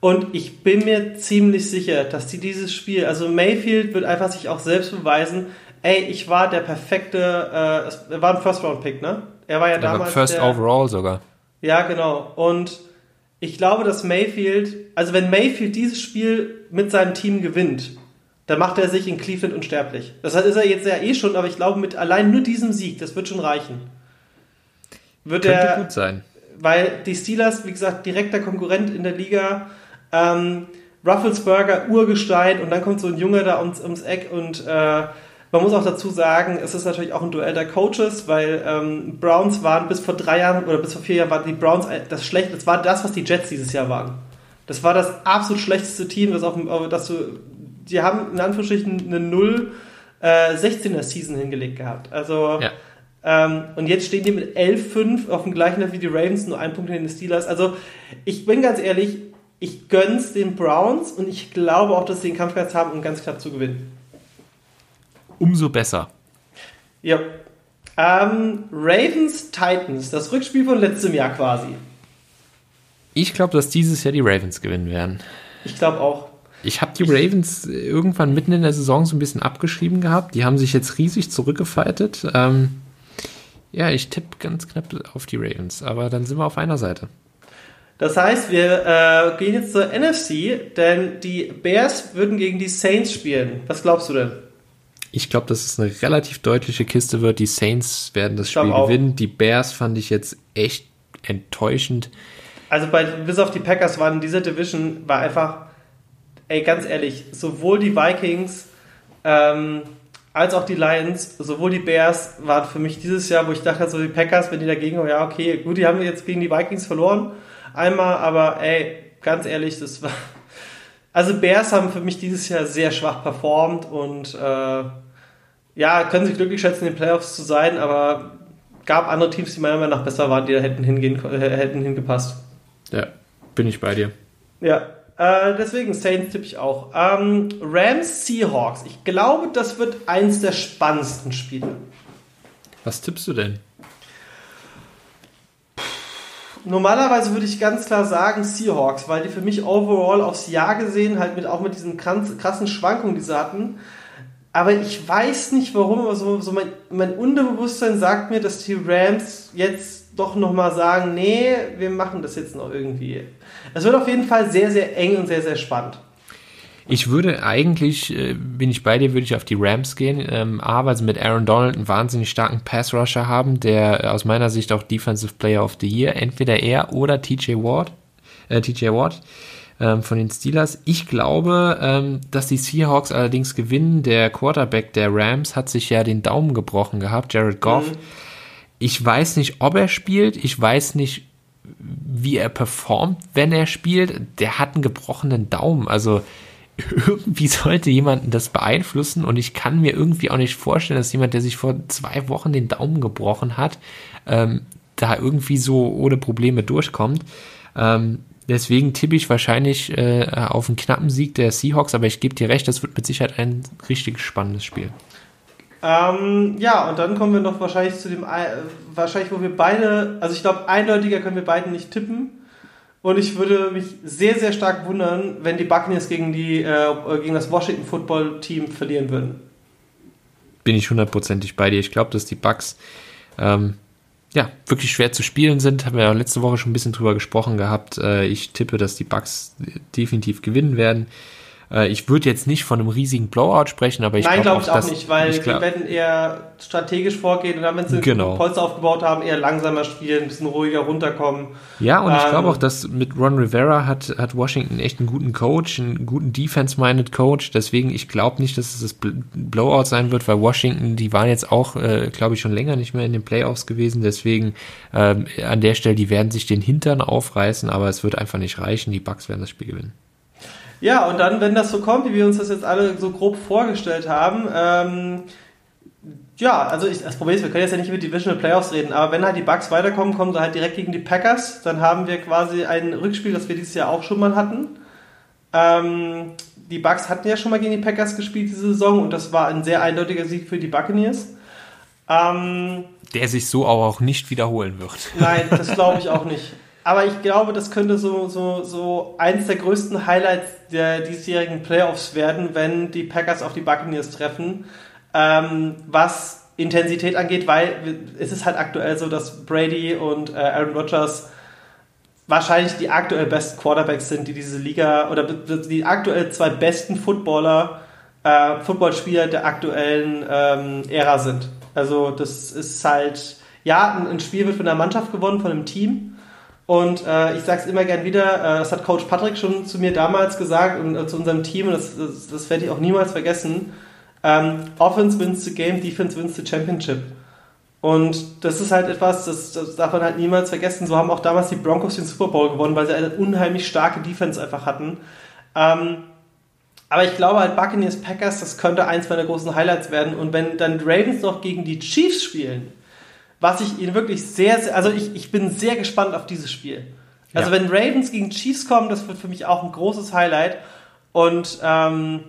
Und ich bin mir ziemlich sicher, dass die dieses Spiel, also Mayfield wird einfach sich auch selbst beweisen, ey, ich war der perfekte, äh, es war ein First-Round-Pick, ne? Er war ja der damals. First der, Overall sogar. Ja, genau. Und ich glaube, dass Mayfield, also wenn Mayfield dieses Spiel mit seinem Team gewinnt, dann macht er sich in Cleveland unsterblich. Das ist er jetzt ja eh schon, aber ich glaube, mit allein nur diesem Sieg, das wird schon reichen. Wird Könnte er, gut sein. Weil die Steelers, wie gesagt, direkter Konkurrent in der Liga. Ähm, Rufflesburger, Urgestein und dann kommt so ein Junge da ums, ums Eck und äh, man muss auch dazu sagen, es ist natürlich auch ein Duell der Coaches, weil ähm, Browns waren bis vor drei Jahren oder bis vor vier Jahren waren die Browns das schlecht, das war das, was die Jets dieses Jahr waren. Das war das absolut schlechteste Team, das auf, das du, die haben in Anführungsstrichen eine 0 äh, 16er Season hingelegt gehabt. Also ja. ähm, und jetzt stehen die mit 11-5 auf dem gleichen Level wie die Ravens, nur ein Punkt hinter den Steelers. Also ich bin ganz ehrlich, ich gönn's den Browns und ich glaube auch, dass sie den Kampfgeist haben, um ganz knapp zu gewinnen umso besser. Ja. Ähm, Ravens Titans, das Rückspiel von letztem Jahr quasi. Ich glaube, dass dieses Jahr die Ravens gewinnen werden. Ich glaube auch. Ich habe die Ravens irgendwann mitten in der Saison so ein bisschen abgeschrieben gehabt. Die haben sich jetzt riesig zurückgefaltet. Ähm, ja, ich tippe ganz knapp auf die Ravens, aber dann sind wir auf einer Seite. Das heißt, wir äh, gehen jetzt zur NFC, denn die Bears würden gegen die Saints spielen. Was glaubst du denn? Ich glaube, dass es eine relativ deutliche Kiste wird. Die Saints werden das Spiel gewinnen. Die Bears fand ich jetzt echt enttäuschend. Also bei, bis auf die Packers waren in dieser Division war einfach, ey, ganz ehrlich, sowohl die Vikings ähm, als auch die Lions, sowohl die Bears waren für mich dieses Jahr, wo ich dachte, so die Packers, wenn die dagegen, ja, okay, gut, die haben jetzt gegen die Vikings verloren. Einmal, aber ey, ganz ehrlich, das war. Also Bears haben für mich dieses Jahr sehr schwach performt und äh, ja, können sich glücklich schätzen, in den Playoffs zu sein, aber gab andere Teams, die meiner Meinung nach besser waren, die da hätten, hingehen, äh, hätten hingepasst. Ja, bin ich bei dir. Ja, äh, deswegen Saints tippe ich auch. Ähm, Rams Seahawks. Ich glaube, das wird eins der spannendsten Spiele. Was tippst du denn? Normalerweise würde ich ganz klar sagen Seahawks, weil die für mich overall aufs Jahr gesehen halt mit auch mit diesen krassen Schwankungen, die sie hatten. Aber ich weiß nicht warum, aber so, so mein, mein Unterbewusstsein sagt mir, dass die Rams jetzt doch nochmal sagen, nee, wir machen das jetzt noch irgendwie. Es wird auf jeden Fall sehr, sehr eng und sehr, sehr spannend. Ich würde eigentlich, äh, bin ich bei dir, würde ich auf die Rams gehen. Ähm, A, weil sie mit Aaron Donald einen wahnsinnig starken Pass-Rusher haben, der äh, aus meiner Sicht auch Defensive Player of the Year, entweder er oder TJ Ward, äh, TJ Ward ähm, von den Steelers. Ich glaube, ähm, dass die Seahawks allerdings gewinnen. Der Quarterback der Rams hat sich ja den Daumen gebrochen gehabt, Jared Goff. Mhm. Ich weiß nicht, ob er spielt. Ich weiß nicht, wie er performt, wenn er spielt. Der hat einen gebrochenen Daumen. Also irgendwie sollte jemanden das beeinflussen und ich kann mir irgendwie auch nicht vorstellen, dass jemand, der sich vor zwei Wochen den Daumen gebrochen hat, ähm, da irgendwie so ohne Probleme durchkommt. Ähm, deswegen tippe ich wahrscheinlich äh, auf einen knappen Sieg der Seahawks, aber ich gebe dir recht, das wird mit Sicherheit ein richtig spannendes Spiel. Ähm, ja, und dann kommen wir noch wahrscheinlich zu dem, äh, wahrscheinlich, wo wir beide, also ich glaube, eindeutiger können wir beide nicht tippen. Und ich würde mich sehr, sehr stark wundern, wenn die Buccaneers gegen, die, äh, gegen das Washington Football Team verlieren würden. Bin ich hundertprozentig bei dir. Ich glaube, dass die Bucks ähm, ja, wirklich schwer zu spielen sind. Haben wir ja letzte Woche schon ein bisschen drüber gesprochen gehabt. Äh, ich tippe, dass die Bucks definitiv gewinnen werden. Äh, ich würde jetzt nicht von einem riesigen Blowout sprechen, aber ich glaube glaub ich auch dass, nicht, weil die werden eher strategisch vorgehen und dann, wenn sie genau. Polster aufgebaut haben, eher langsamer spielen, ein bisschen ruhiger runterkommen. Ja, und ähm, ich glaube auch, dass mit Ron Rivera hat, hat Washington echt einen guten Coach, einen guten Defense-minded Coach. Deswegen, ich glaube nicht, dass es das Blowout sein wird, weil Washington, die waren jetzt auch, äh, glaube ich, schon länger nicht mehr in den Playoffs gewesen. Deswegen ähm, an der Stelle, die werden sich den Hintern aufreißen, aber es wird einfach nicht reichen. Die Bucks werden das Spiel gewinnen. Ja, und dann, wenn das so kommt, wie wir uns das jetzt alle so grob vorgestellt haben, ähm, ja, also ich, das Problem ist, wir können jetzt ja nicht über Divisional Playoffs reden, aber wenn halt die Bucks weiterkommen, kommen sie halt direkt gegen die Packers, dann haben wir quasi ein Rückspiel, das wir dieses Jahr auch schon mal hatten. Ähm, die Bucks hatten ja schon mal gegen die Packers gespielt diese Saison und das war ein sehr eindeutiger Sieg für die Buccaneers. Ähm, Der sich so auch nicht wiederholen wird. Nein, das glaube ich auch nicht. Aber ich glaube, das könnte so, so, so eins der größten Highlights der diesjährigen Playoffs werden, wenn die Packers auf die Buccaneers treffen. Ähm, was Intensität angeht, weil es ist halt aktuell so, dass Brady und äh, Aaron Rodgers wahrscheinlich die aktuell besten Quarterbacks sind, die diese Liga oder die aktuell zwei besten Footballer, äh, Footballspieler der aktuellen ähm, Ära sind. Also das ist halt, ja, ein, ein Spiel wird von der Mannschaft gewonnen, von einem Team. Und äh, ich sage es immer gern wieder, äh, das hat Coach Patrick schon zu mir damals gesagt und äh, zu unserem Team, und das, das, das werde ich auch niemals vergessen. Ähm, Offense wins the game, Defense wins the championship. Und das ist halt etwas, das, das darf man halt niemals vergessen. So haben auch damals die Broncos den Super Bowl gewonnen, weil sie eine unheimlich starke Defense einfach hatten. Ähm, aber ich glaube halt Buccaneers Packers, das könnte eins meiner großen Highlights werden. Und wenn dann Ravens noch gegen die Chiefs spielen, was ich ihnen wirklich sehr, sehr also ich, ich bin sehr gespannt auf dieses Spiel. Also ja. wenn Ravens gegen Chiefs kommen, das wird für mich auch ein großes Highlight. Und ähm,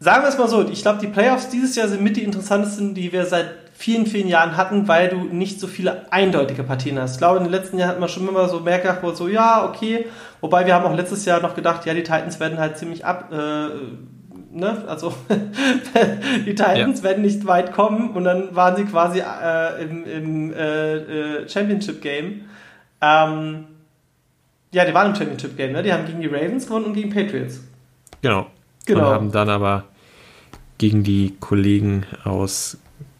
sagen wir es mal so, ich glaube, die Playoffs dieses Jahr sind mit die interessantesten, die wir seit vielen, vielen Jahren hatten, weil du nicht so viele eindeutige Partien hast. Ich glaube, in den letzten Jahren hat man schon immer so mehr gedacht, wo so, ja, okay. Wobei wir haben auch letztes Jahr noch gedacht, ja, die Titans werden halt ziemlich ab, äh, ne, also die Titans ja. werden nicht weit kommen und dann waren sie quasi äh, im, im äh, äh, Championship Game. Ähm, ja, die waren im Championship Game, ne? Die haben gegen die Ravens gewonnen und gegen Patriots. Genau. Genau. Und haben dann aber gegen die Kollegen aus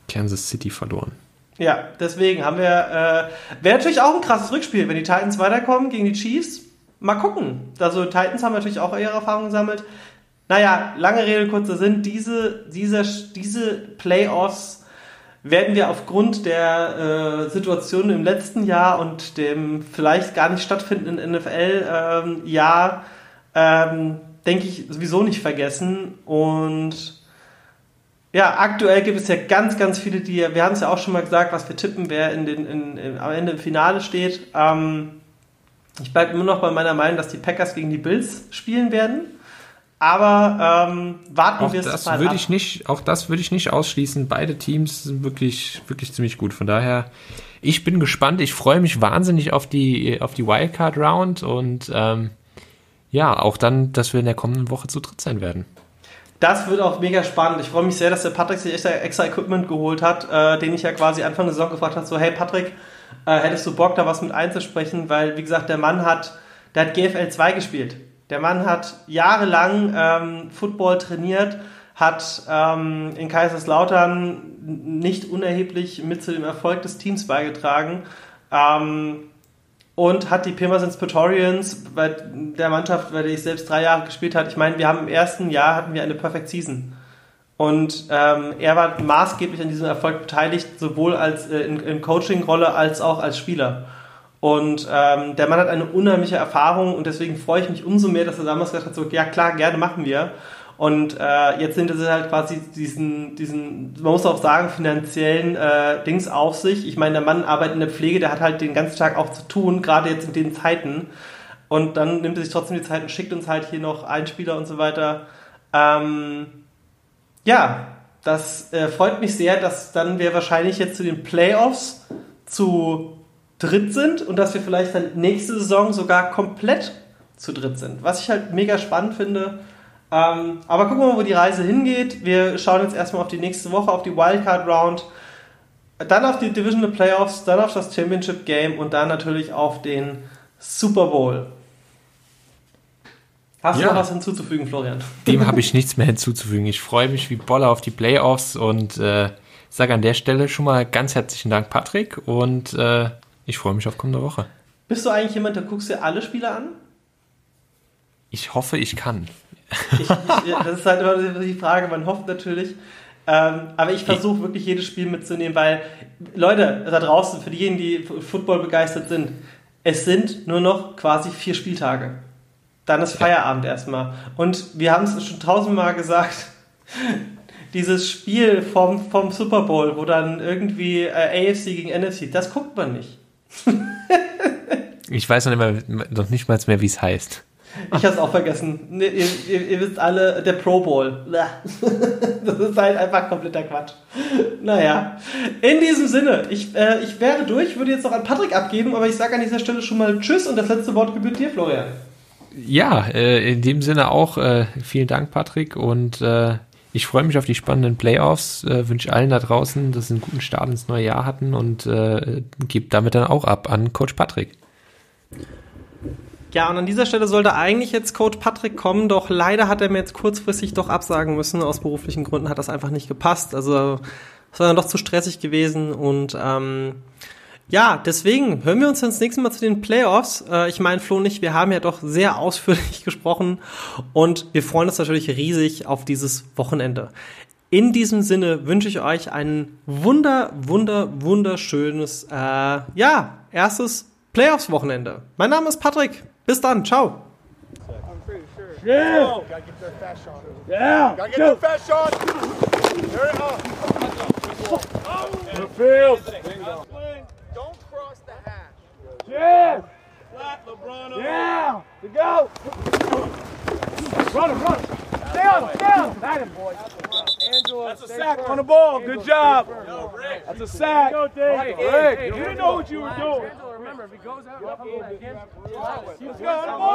Kansas City verloren. Ja, deswegen haben wir, äh, wäre natürlich auch ein krasses Rückspiel, wenn die Titans weiterkommen gegen die Chiefs. Mal gucken. Also Titans haben natürlich auch ihre Erfahrungen gesammelt. Naja, lange Rede, kurzer Sinn. Diese, diese, diese Playoffs werden wir aufgrund der äh, Situation im letzten Jahr und dem vielleicht gar nicht stattfindenden NFL-Jahr, ähm, ähm, denke ich, sowieso nicht vergessen. Und ja, aktuell gibt es ja ganz, ganz viele, die, wir haben es ja auch schon mal gesagt, was wir tippen, wer in den, in, in, am Ende im Finale steht. Ähm, ich bleibe immer noch bei meiner Meinung, dass die Packers gegen die Bills spielen werden. Aber ähm, warten Auch wir es das mal würde ab. ich nicht, auch das würde ich nicht ausschließen. Beide Teams sind wirklich, wirklich ziemlich gut. Von daher, ich bin gespannt. Ich freue mich wahnsinnig auf die, auf die Wildcard Round und ähm, ja, auch dann, dass wir in der kommenden Woche zu dritt sein werden. Das wird auch mega spannend. Ich freue mich sehr, dass der Patrick sich echt extra Equipment geholt hat, äh, den ich ja quasi Anfang der Saison gefragt habe, so hey Patrick, äh, hättest du Bock da was mit einzusprechen? Weil, wie gesagt, der Mann hat, der hat GFL 2 gespielt. Der Mann hat jahrelang ähm, Football trainiert, hat ähm, in Kaiserslautern nicht unerheblich mit zu dem Erfolg des Teams beigetragen. Ähm, und hat die Pirmasens Praetorians bei der Mannschaft, bei der ich selbst drei Jahre gespielt habe. Ich meine, wir haben im ersten Jahr hatten wir eine Perfect Season. Und ähm, er war maßgeblich an diesem Erfolg beteiligt, sowohl als äh, in, in Coaching-Rolle als auch als Spieler. Und ähm, der Mann hat eine unheimliche Erfahrung und deswegen freue ich mich umso mehr, dass er damals gesagt hat, so, ja klar, gerne machen wir. Und äh, jetzt sind es halt quasi diesen, diesen, man muss auch sagen, finanziellen äh, Dings auf sich. Ich meine, der Mann arbeitet in der Pflege, der hat halt den ganzen Tag auch zu tun, gerade jetzt in den Zeiten. Und dann nimmt er sich trotzdem die Zeit und schickt uns halt hier noch Einspieler und so weiter. Ähm, ja, das äh, freut mich sehr, dass dann wir wahrscheinlich jetzt zu den Playoffs zu dritt sind und dass wir vielleicht dann nächste Saison sogar komplett zu dritt sind. Was ich halt mega spannend finde. Ähm, aber gucken wir mal, wo die Reise hingeht. Wir schauen jetzt erstmal auf die nächste Woche, auf die Wildcard Round, dann auf die Divisional Playoffs, dann auf das Championship Game und dann natürlich auf den Super Bowl. Hast du Ja. noch was hinzuzufügen, Florian? Dem habe ich nichts mehr hinzuzufügen. Ich freue mich wie Bolle auf die Playoffs und äh, sage an der Stelle schon mal ganz herzlichen Dank, Patrick, und äh, ich freue mich auf kommende Woche. Bist du eigentlich jemand, der guckst dir alle Spiele an? Ich hoffe, ich kann. Ich, ich, das ist halt immer die Frage, man hofft natürlich. Ähm, aber ich versuche wirklich jedes Spiel mitzunehmen, weil Leute da draußen, für diejenigen, die Football begeistert sind, es sind nur noch quasi vier Spieltage. Dann ist Feierabend erstmal. Und wir haben es schon tausendmal gesagt, dieses Spiel vom, vom Super Bowl, wo dann irgendwie äh, AFC gegen NFC, das guckt man nicht. Ich weiß noch nicht, mehr, noch nicht mal mehr, wie es heißt. Ich habe es auch vergessen. Ne, Ihr, ihr, ihr wisst alle, der Pro Bowl. Das ist halt einfach kompletter Quatsch. Naja, in diesem Sinne, ich, äh, ich wäre durch, würde jetzt noch an Patrick abgeben, aber ich sage an dieser Stelle schon mal Tschüss und das letzte Wort gebührt dir, Florian. Ja, äh, in dem Sinne auch äh, vielen Dank, Patrick, und äh, ich freue mich auf die spannenden Playoffs. Äh, Wünsche allen da draußen, dass sie einen guten Start ins neue Jahr hatten und äh, gebe damit dann auch ab an Coach Patrick. Ja, und an dieser Stelle sollte eigentlich jetzt Coach Patrick kommen, doch leider hat er mir jetzt kurzfristig doch absagen müssen. Aus beruflichen Gründen hat das einfach nicht gepasst. Also es war dann doch zu stressig gewesen und ähm, ja, deswegen hören wir uns dann das nächste Mal zu den Playoffs. Äh, ich meine, Flo und ich, wir haben ja doch sehr ausführlich gesprochen und wir freuen uns natürlich riesig auf dieses Wochenende. In diesem Sinne wünsche ich euch ein wunder, wunder, wunderschönes, äh, ja, erstes Playoffs-Wochenende. Mein Name ist Patrick. Bis dann. Ciao. Yeah. Gotta get their fast shot. Yeah. Gotta get their fast shot. There it up. The field. Yeah. Yeah. To go. Run him, run him. Stay on him, stay on him. That him, boy. That's a sack on the ball. Good job. That's a sack. Rick, you didn't know what you were doing. Remember, if he goes out, let's go on the ball.